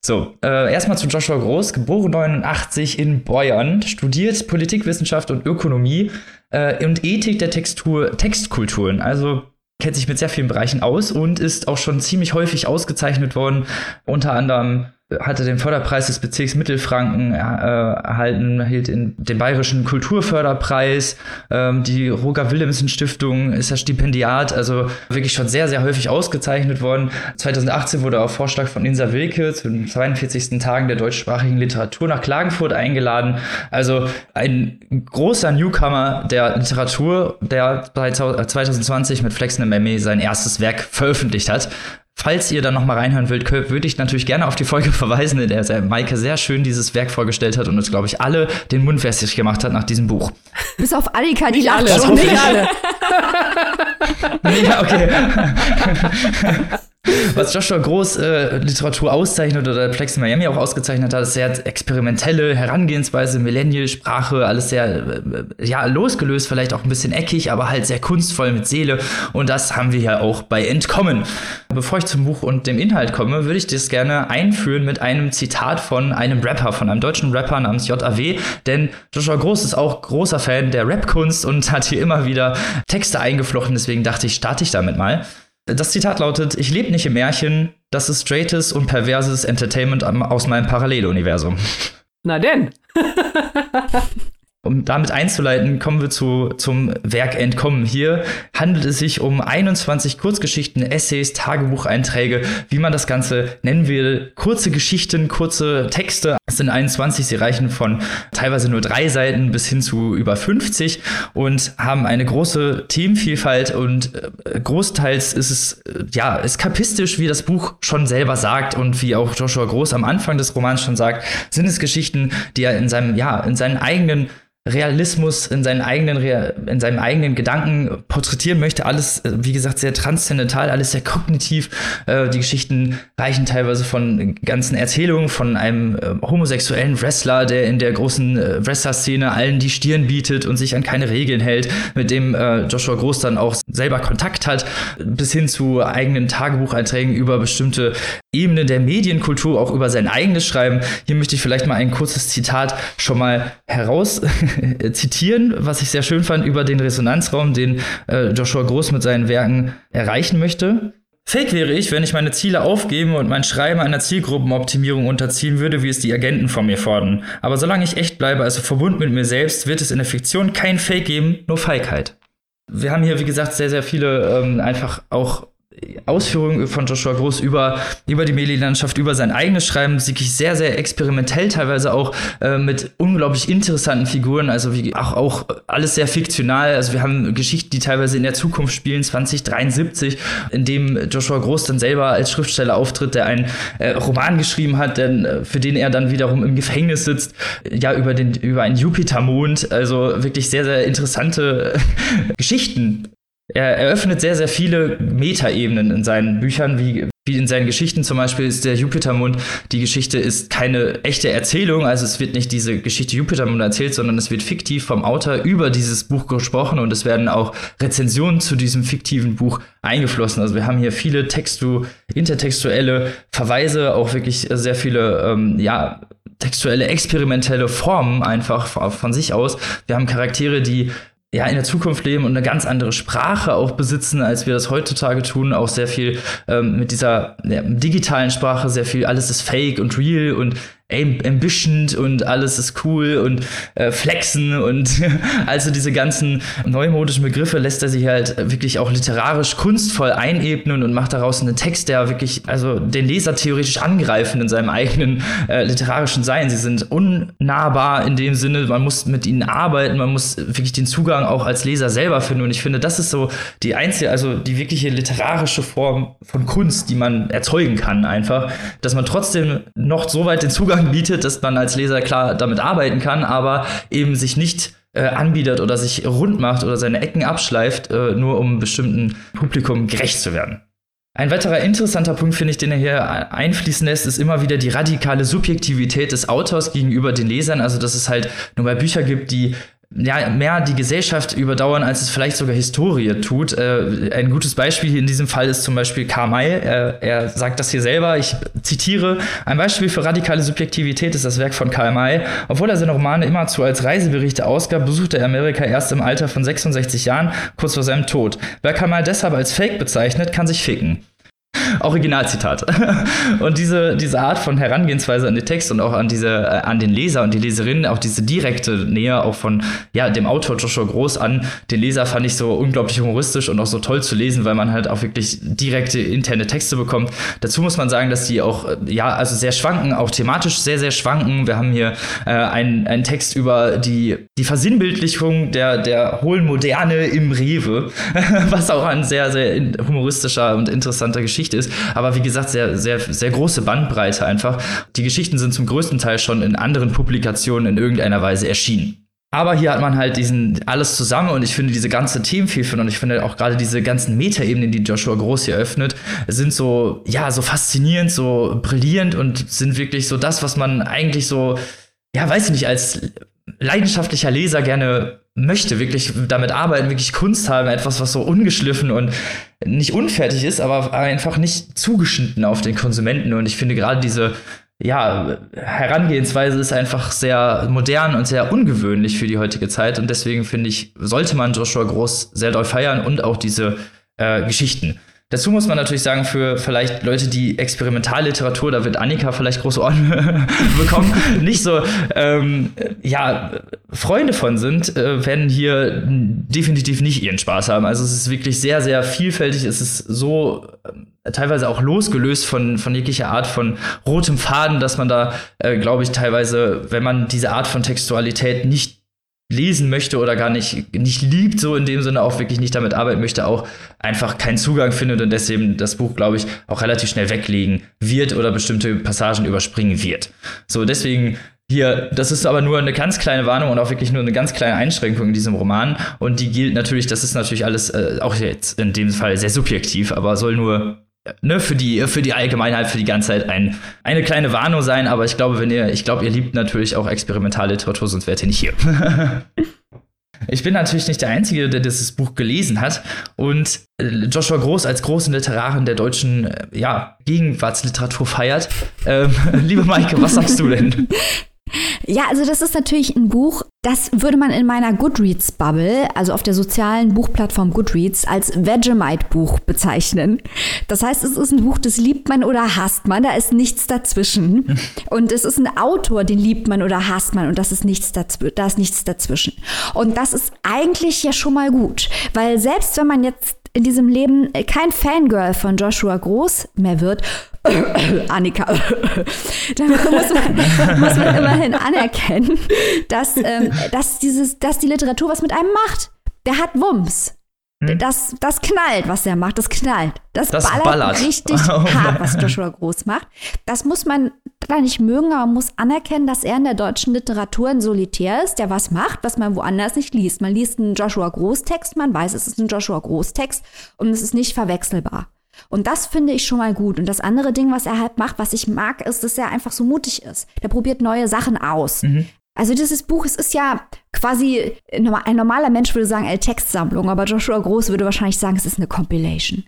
So, äh, erstmal zu Joshua Groß, geboren 89 in Bayern, studiert Politikwissenschaft und Ökonomie äh, und Ethik der Textur, Textkulturen. Also kennt sich mit sehr vielen Bereichen aus und ist auch schon ziemlich häufig ausgezeichnet worden, unter anderem hatte den Förderpreis des Bezirks Mittelfranken äh, erhalten, erhielt den Bayerischen Kulturförderpreis. Ähm, die Roger Willemsen Stiftung ist ja Stipendiat, also wirklich schon sehr, sehr häufig ausgezeichnet worden. 2018 wurde auf Vorschlag von Insa Wilke zu den 42. Tagen der deutschsprachigen Literatur nach Klagenfurt eingeladen. Also ein großer Newcomer der Literatur, der 2020 mit Flexen Meme sein erstes Werk veröffentlicht hat. Falls ihr da noch mal reinhören wollt, würde ich natürlich gerne auf die Folge *laughs* verweisen, in der Maike sehr schön dieses Werk vorgestellt hat und uns, glaube ich, alle den Mund wässrig gemacht hat nach diesem Buch. Bis auf Annika, die lacht schon. Nicht alle. ja, *laughs* *laughs* okay. Was Joshua Groß äh, Literatur auszeichnet oder Plex Miami auch ausgezeichnet hat, ist sehr experimentelle Herangehensweise, Millennial-Sprache, alles sehr, äh, ja, losgelöst, vielleicht auch ein bisschen eckig, aber halt sehr kunstvoll mit Seele. Und das haben wir ja auch bei Entkommen. Bevor ich zum Buch und dem Inhalt komme, würde ich das gerne einführen mit einem Zitat von einem Rapper, von einem deutschen Rapper namens JAW, denn Joshua Groß ist auch großer Fan der Rapkunst und hat hier immer wieder Texte eingeflochten, deswegen dachte ich, starte ich damit mal. Das Zitat lautet: Ich lebe nicht im Märchen, das ist straightes und perverses Entertainment aus meinem Paralleluniversum. Na denn. *laughs* Um damit einzuleiten, kommen wir zu, zum Werk Entkommen. Hier handelt es sich um 21 Kurzgeschichten, Essays, Tagebucheinträge, wie man das Ganze nennen will. Kurze Geschichten, kurze Texte. Es sind 21, sie reichen von teilweise nur drei Seiten bis hin zu über 50 und haben eine große Themenvielfalt und äh, großteils ist es, äh, ja, eskapistisch, wie das Buch schon selber sagt und wie auch Joshua Groß am Anfang des Romans schon sagt, sind es Geschichten, die er in seinem, ja, in seinen eigenen Realismus in seinen eigenen in seinem eigenen Gedanken porträtieren möchte. Alles, äh, wie gesagt, sehr transzendental, alles sehr kognitiv. Äh, die Geschichten reichen teilweise von ganzen Erzählungen von einem äh, homosexuellen Wrestler, der in der großen äh, Wrestler-Szene allen die Stirn bietet und sich an keine Regeln hält, mit dem äh, Joshua Groß dann auch selber Kontakt hat, bis hin zu eigenen Tagebucheinträgen über bestimmte Ebenen der Medienkultur, auch über sein eigenes Schreiben. Hier möchte ich vielleicht mal ein kurzes Zitat schon mal heraus *laughs* zitieren, was ich sehr schön fand über den Resonanzraum, den äh, Joshua Groß mit seinen Werken erreichen möchte. Fake wäre ich, wenn ich meine Ziele aufgeben und mein Schreiben einer Zielgruppenoptimierung unterziehen würde, wie es die Agenten von mir fordern. Aber solange ich echt bleibe, also verbunden mit mir selbst, wird es in der Fiktion kein Fake geben, nur Feigheit. Wir haben hier, wie gesagt, sehr, sehr viele ähm, einfach auch Ausführungen von Joshua Groß über, über die Meli-Landschaft, über sein eigenes Schreiben, wirklich sehr, sehr experimentell, teilweise auch äh, mit unglaublich interessanten Figuren, also wie auch, auch alles sehr fiktional. Also wir haben Geschichten, die teilweise in der Zukunft spielen, 2073, in dem Joshua Groß dann selber als Schriftsteller auftritt, der einen äh, Roman geschrieben hat, denn, äh, für den er dann wiederum im Gefängnis sitzt, ja, über, den, über einen Jupitermond. Also wirklich sehr, sehr interessante Geschichten er eröffnet sehr, sehr viele Metaebenen in seinen Büchern, wie, wie in seinen Geschichten zum Beispiel ist der Jupitermond. Die Geschichte ist keine echte Erzählung, also es wird nicht diese Geschichte Jupitermond erzählt, sondern es wird fiktiv vom Autor über dieses Buch gesprochen und es werden auch Rezensionen zu diesem fiktiven Buch eingeflossen. Also wir haben hier viele textu intertextuelle Verweise, auch wirklich sehr viele, ähm, ja, textuelle, experimentelle Formen einfach von sich aus. Wir haben Charaktere, die ja, in der Zukunft leben und eine ganz andere Sprache auch besitzen, als wir das heutzutage tun. Auch sehr viel ähm, mit dieser ja, digitalen Sprache, sehr viel, alles ist fake und real und ambitioned und alles ist cool und äh, flexen und *laughs* also diese ganzen neumodischen Begriffe lässt er sich halt wirklich auch literarisch kunstvoll einebnen und macht daraus einen Text, der wirklich also den Leser theoretisch angreifen in seinem eigenen äh, literarischen Sein. Sie sind unnahbar in dem Sinne, man muss mit ihnen arbeiten, man muss wirklich den Zugang auch als Leser selber finden und ich finde, das ist so die einzige, also die wirkliche literarische Form von Kunst, die man erzeugen kann einfach, dass man trotzdem noch so weit den Zugang Zugang bietet, dass man als Leser klar damit arbeiten kann, aber eben sich nicht äh, anbietet oder sich rund macht oder seine Ecken abschleift, äh, nur um bestimmten Publikum gerecht zu werden. Ein weiterer interessanter Punkt, finde ich, den er hier einfließen lässt, ist immer wieder die radikale Subjektivität des Autors gegenüber den Lesern. Also, dass es halt nur bei Bücher gibt, die ja, mehr die Gesellschaft überdauern, als es vielleicht sogar Historie tut. Äh, ein gutes Beispiel hier in diesem Fall ist zum Beispiel Karl May. Er, er sagt das hier selber, ich zitiere, ein Beispiel für radikale Subjektivität ist das Werk von Karl May. Obwohl er seine Romane immerzu als Reiseberichte ausgab, besuchte er Amerika erst im Alter von 66 Jahren, kurz vor seinem Tod. Wer Karl May deshalb als Fake bezeichnet, kann sich ficken. Originalzitat. *laughs* Und diese, diese Art von Herangehensweise an den Text und auch an diese, äh, an den Leser und die Leserinnen, auch diese direkte Nähe auch von ja, dem Autor Joshua Groß an den Leser fand ich so unglaublich humoristisch und auch so toll zu lesen, weil man halt auch wirklich direkte interne Texte bekommt. Dazu muss man sagen, dass die auch, äh, ja, also sehr schwanken, auch thematisch sehr, sehr schwanken. Wir haben hier äh, einen, einen Text über die, die Versinnbildlichung der, der hohlen Moderne im Rewe, *laughs* was auch ein sehr, sehr humoristischer und interessanter Geschichte ist. Aber wie gesagt, sehr, sehr, sehr große Bandbreite einfach. Die Geschichten sind zum größten Teil schon in anderen Publikationen in irgendeiner Weise erschienen. Aber hier hat man halt diesen alles zusammen und ich finde diese ganze Themenvielfalt und ich finde auch gerade diese ganzen Metaebenen, die Joshua Groß hier öffnet, sind so, ja, so faszinierend, so brillierend und sind wirklich so das, was man eigentlich so, ja, weiß ich nicht, als leidenschaftlicher Leser gerne möchte, wirklich damit arbeiten, wirklich Kunst haben, etwas, was so ungeschliffen und nicht unfertig ist, aber einfach nicht zugeschnitten auf den Konsumenten. Und ich finde gerade diese ja, Herangehensweise ist einfach sehr modern und sehr ungewöhnlich für die heutige Zeit. Und deswegen finde ich, sollte man Joshua Groß sehr doll feiern und auch diese äh, Geschichten. Dazu muss man natürlich sagen, für vielleicht Leute, die Experimentalliteratur, da wird Annika vielleicht große Ohren *laughs* bekommen, nicht so, ähm, ja, Freunde von sind, äh, werden hier definitiv nicht ihren Spaß haben. Also es ist wirklich sehr, sehr vielfältig. Es ist so äh, teilweise auch losgelöst von, von jeglicher Art von rotem Faden, dass man da, äh, glaube ich, teilweise, wenn man diese Art von Textualität nicht lesen möchte oder gar nicht, nicht liebt, so in dem Sinne auch wirklich nicht damit arbeiten möchte, auch einfach keinen Zugang findet und deswegen das Buch, glaube ich, auch relativ schnell weglegen wird oder bestimmte Passagen überspringen wird. So, deswegen hier, das ist aber nur eine ganz kleine Warnung und auch wirklich nur eine ganz kleine Einschränkung in diesem Roman. Und die gilt natürlich, das ist natürlich alles äh, auch jetzt in dem Fall sehr subjektiv, aber soll nur ne, für die, für die Allgemeinheit, für die ganze Zeit ein, eine kleine Warnung sein, aber ich glaube, wenn ihr, ich glaube, ihr liebt natürlich auch Experimentalliteratur, sonst wärt ihr nicht hier. *laughs* ich bin natürlich nicht der Einzige, der dieses Buch gelesen hat. Und äh, Joshua Groß als großen Literarin der deutschen äh, ja, Gegenwartsliteratur feiert. Ähm, *laughs* liebe Maike, was sagst du denn? *laughs* Ja, also das ist natürlich ein Buch, das würde man in meiner Goodreads-Bubble, also auf der sozialen Buchplattform Goodreads, als Vegemite-Buch bezeichnen. Das heißt, es ist ein Buch, das liebt man oder hasst man, da ist nichts dazwischen. Und es ist ein Autor, den liebt man oder hasst man und das ist nichts da ist nichts dazwischen. Und das ist eigentlich ja schon mal gut, weil selbst wenn man jetzt in diesem Leben kein Fangirl von Joshua Groß mehr wird, *laughs* Annika, *laughs* da muss man, muss man immerhin anerkennen, dass, ähm, dass, dieses, dass die Literatur was mit einem macht. Der hat Wumms. Hm? Das, das knallt, was er macht. Das knallt. Das, das ballert, ballert, richtig *laughs* oh hart, was Joshua Groß macht. Das muss man da nicht mögen, aber man muss anerkennen, dass er in der deutschen Literatur ein Solitär ist, der was macht, was man woanders nicht liest. Man liest einen Joshua Groß-Text, man weiß, es ist ein Joshua Groß-Text und es ist nicht verwechselbar. Und das finde ich schon mal gut. Und das andere Ding, was er halt macht, was ich mag, ist, dass er einfach so mutig ist. Der probiert neue Sachen aus. Mhm. Also dieses Buch, es ist ja quasi, ein normaler Mensch würde sagen, eine Textsammlung, aber Joshua Groß würde wahrscheinlich sagen, es ist eine Compilation.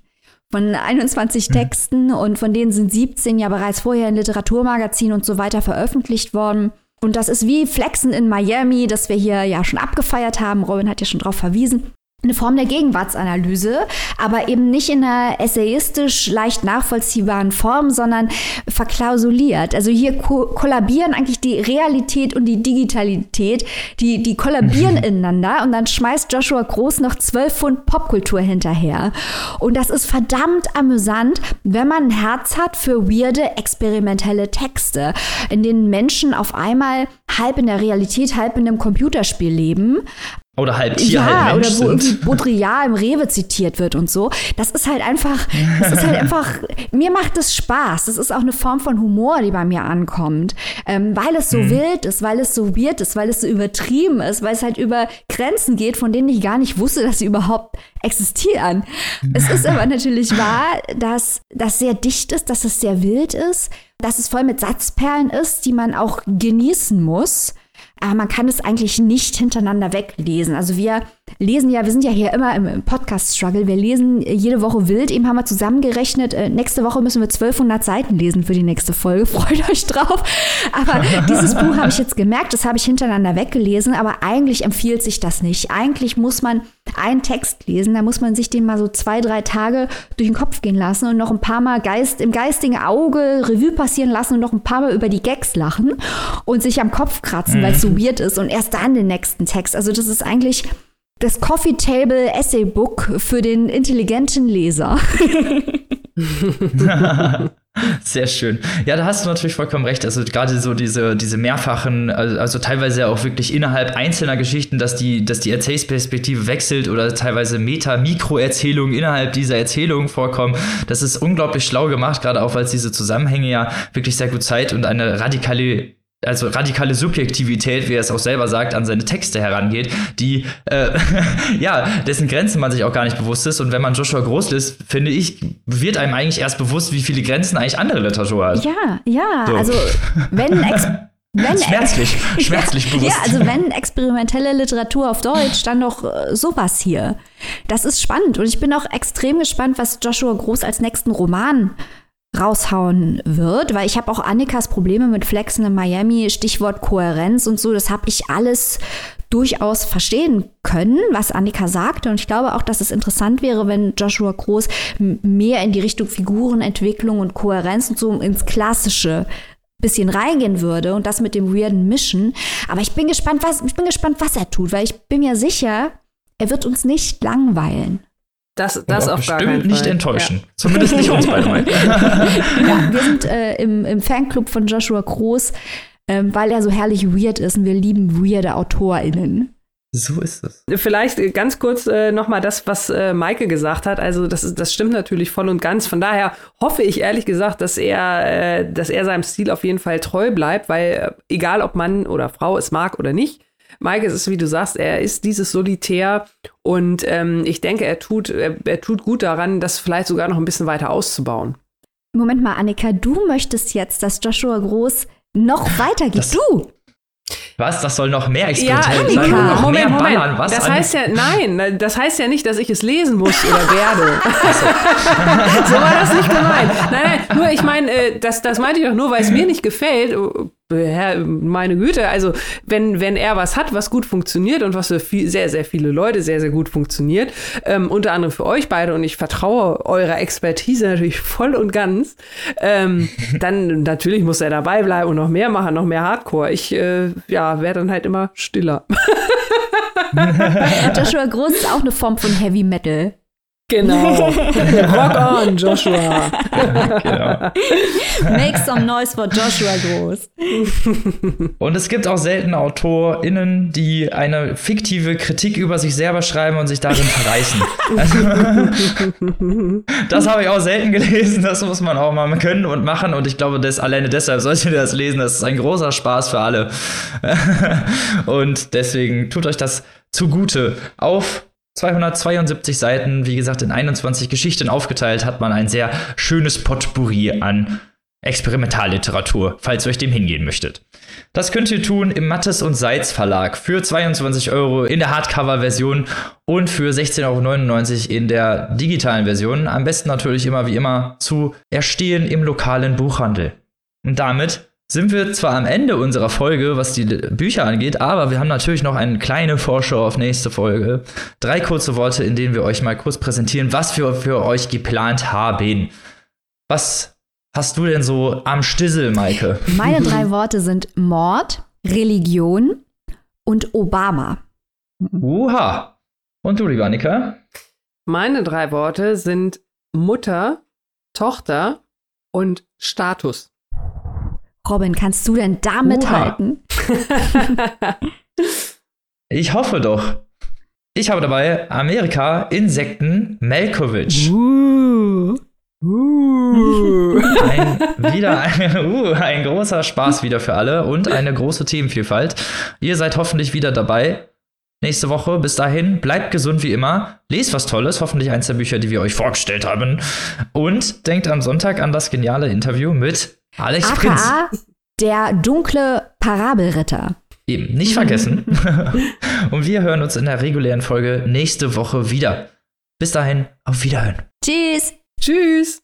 Von 21 mhm. Texten und von denen sind 17 ja bereits vorher in Literaturmagazinen und so weiter veröffentlicht worden. Und das ist wie Flexen in Miami, das wir hier ja schon abgefeiert haben. Robin hat ja schon darauf verwiesen eine Form der Gegenwartsanalyse, aber eben nicht in einer essayistisch leicht nachvollziehbaren Form, sondern verklausuliert. Also hier ko kollabieren eigentlich die Realität und die Digitalität, die, die kollabieren *laughs* ineinander und dann schmeißt Joshua Groß noch zwölf Pfund Popkultur hinterher. Und das ist verdammt amüsant, wenn man ein Herz hat für weirde, experimentelle Texte, in denen Menschen auf einmal halb in der Realität, halb in einem Computerspiel leben, oder halb Tier, ja, halb Mensch oder wo irgendwie Baudrillard im Rewe zitiert wird und so. Das ist halt einfach, das ist halt einfach, mir macht es Spaß. Das ist auch eine Form von Humor, die bei mir ankommt. Ähm, weil es so mhm. wild ist, weil es so weird ist, weil es so übertrieben ist, weil es halt über Grenzen geht, von denen ich gar nicht wusste, dass sie überhaupt existieren. es ist aber natürlich wahr, dass das sehr dicht ist, dass es sehr wild ist, dass es voll mit Satzperlen ist, die man auch genießen muss man kann es eigentlich nicht hintereinander weglesen. Also wir lesen ja, wir sind ja hier immer im Podcast-Struggle. Wir lesen jede Woche wild. Eben haben wir zusammengerechnet, äh, nächste Woche müssen wir 1200 Seiten lesen für die nächste Folge. *laughs* Freut euch drauf. Aber dieses Buch habe ich jetzt gemerkt, das habe ich hintereinander weggelesen. Aber eigentlich empfiehlt sich das nicht. Eigentlich muss man einen Text lesen, da muss man sich den mal so zwei, drei Tage durch den Kopf gehen lassen und noch ein paar Mal Geist, im geistigen Auge Revue passieren lassen und noch ein paar Mal über die Gags lachen und sich am Kopf kratzen, weil es so mhm. weird ist und erst dann den nächsten Text. Also das ist eigentlich das Coffee Table Essay Book für den intelligenten Leser. *laughs* Sehr schön. Ja, da hast du natürlich vollkommen recht. Also gerade so diese, diese mehrfachen, also, teilweise auch wirklich innerhalb einzelner Geschichten, dass die, dass die Erzählsperspektive wechselt oder teilweise Meta-Mikro-Erzählungen innerhalb dieser Erzählungen vorkommen. Das ist unglaublich schlau gemacht, gerade auch weil es diese Zusammenhänge ja wirklich sehr gut zeigt und eine radikale also radikale Subjektivität, wie er es auch selber sagt, an seine Texte herangeht, die äh, *laughs* ja, dessen Grenzen man sich auch gar nicht bewusst ist. Und wenn man Joshua Groß liest, finde ich, wird einem eigentlich erst bewusst, wie viele Grenzen eigentlich andere Literatur hat. Ja, ja, so. also wenn *laughs* wenn schmerzlich, *laughs* schmerzlich bewusst. Ja, also wenn experimentelle Literatur auf Deutsch, dann doch äh, sowas hier. Das ist spannend und ich bin auch extrem gespannt, was Joshua Groß als nächsten Roman raushauen wird, weil ich habe auch Annikas Probleme mit Flexen in Miami, Stichwort Kohärenz und so, das habe ich alles durchaus verstehen können, was Annika sagte. Und ich glaube auch, dass es interessant wäre, wenn Joshua Groß mehr in die Richtung Figurenentwicklung und Kohärenz und so ins Klassische bisschen reingehen würde und das mit dem weirden Mischen. Aber ich bin gespannt, was, ich bin gespannt, was er tut, weil ich bin mir sicher, er wird uns nicht langweilen. Das, das auf gar keinen Fall. nicht enttäuschen. Ja. Zumindest nicht uns beide. *laughs* ja, wir sind äh, im, im Fanclub von Joshua Groß, ähm, weil er so herrlich weird ist und wir lieben weirde AutorInnen. So ist es. Vielleicht ganz kurz äh, nochmal das, was äh, Maike gesagt hat. Also das, ist, das stimmt natürlich voll und ganz. Von daher hoffe ich ehrlich gesagt, dass er, äh, dass er seinem Stil auf jeden Fall treu bleibt, weil äh, egal ob Mann oder Frau es mag oder nicht, Mike, es ist wie du sagst, er ist dieses Solitär und ähm, ich denke, er tut, er, er tut gut daran, das vielleicht sogar noch ein bisschen weiter auszubauen. Moment mal, Annika, du möchtest jetzt, dass Joshua Groß noch weitergeht. Das, du! Was? Das soll noch mehr experimentell ja? Noch Moment, mehr Moment. Ballern. Was das heißt ja, nein, das heißt ja nicht, dass ich es lesen muss oder werde. *laughs* so war das nicht gemeint. Nein, nein, nur ich meine, äh, das, das meinte ich doch nur, weil es mir nicht gefällt. Meine Güte, also wenn, wenn er was hat, was gut funktioniert und was für viel, sehr, sehr viele Leute sehr, sehr gut funktioniert, ähm, unter anderem für euch beide und ich vertraue eurer Expertise natürlich voll und ganz, ähm, *laughs* dann natürlich muss er dabei bleiben und noch mehr machen, noch mehr Hardcore. Ich äh, ja, werde dann halt immer stiller. *laughs* *laughs* Joshua Groß ist auch eine Form von Heavy Metal. Genau. *laughs* Rock on, Joshua. *laughs* genau. Make some noise for Joshua groß. Und es gibt auch selten AutorInnen, die eine fiktive Kritik über sich selber schreiben und sich darin verreißen. *laughs* Also, das habe ich auch selten gelesen. Das muss man auch mal können und machen. Und ich glaube, das, alleine deshalb solltet ihr das lesen. Das ist ein großer Spaß für alle. und deswegen tut euch das zugute. Auf 272 Seiten, wie gesagt, in 21 Geschichten aufgeteilt, hat man ein sehr schönes Potpourri an Experimentalliteratur, falls ihr euch dem hingehen möchtet. Das könnt ihr tun im Mattes und Seitz Verlag für 22 Euro in der Hardcover-Version und für 16,99 Euro in der digitalen Version. Am besten natürlich immer wie immer zu erstehen im lokalen Buchhandel. Und damit sind wir zwar am Ende unserer Folge, was die Bücher angeht, aber wir haben natürlich noch eine kleine Vorschau auf nächste Folge. Drei kurze Worte, in denen wir euch mal kurz präsentieren, was wir für euch geplant haben. Was hast du denn so am Stissel, Maike? Meine drei *laughs* Worte sind Mord, Religion und Obama. Uha. Und du, lieber Annika? Meine drei Worte sind Mutter, Tochter und Status. Robin, kannst du denn da mithalten? *laughs* ich hoffe doch. Ich habe dabei Amerika, Insekten, Melkovic. Uh. Uh. *laughs* Ein, wieder ein, uh, ein großer Spaß wieder für alle und eine große Themenvielfalt. Ihr seid hoffentlich wieder dabei. Nächste Woche. Bis dahin, bleibt gesund wie immer. Lest was Tolles, hoffentlich eins der Bücher, die wir euch vorgestellt haben. Und denkt am Sonntag an das geniale Interview mit Alex AKA Prinz. Der dunkle Parabelritter. Eben, nicht vergessen. *laughs* Und wir hören uns in der regulären Folge nächste Woche wieder. Bis dahin, auf Wiederhören. Tschüss. Tschüss.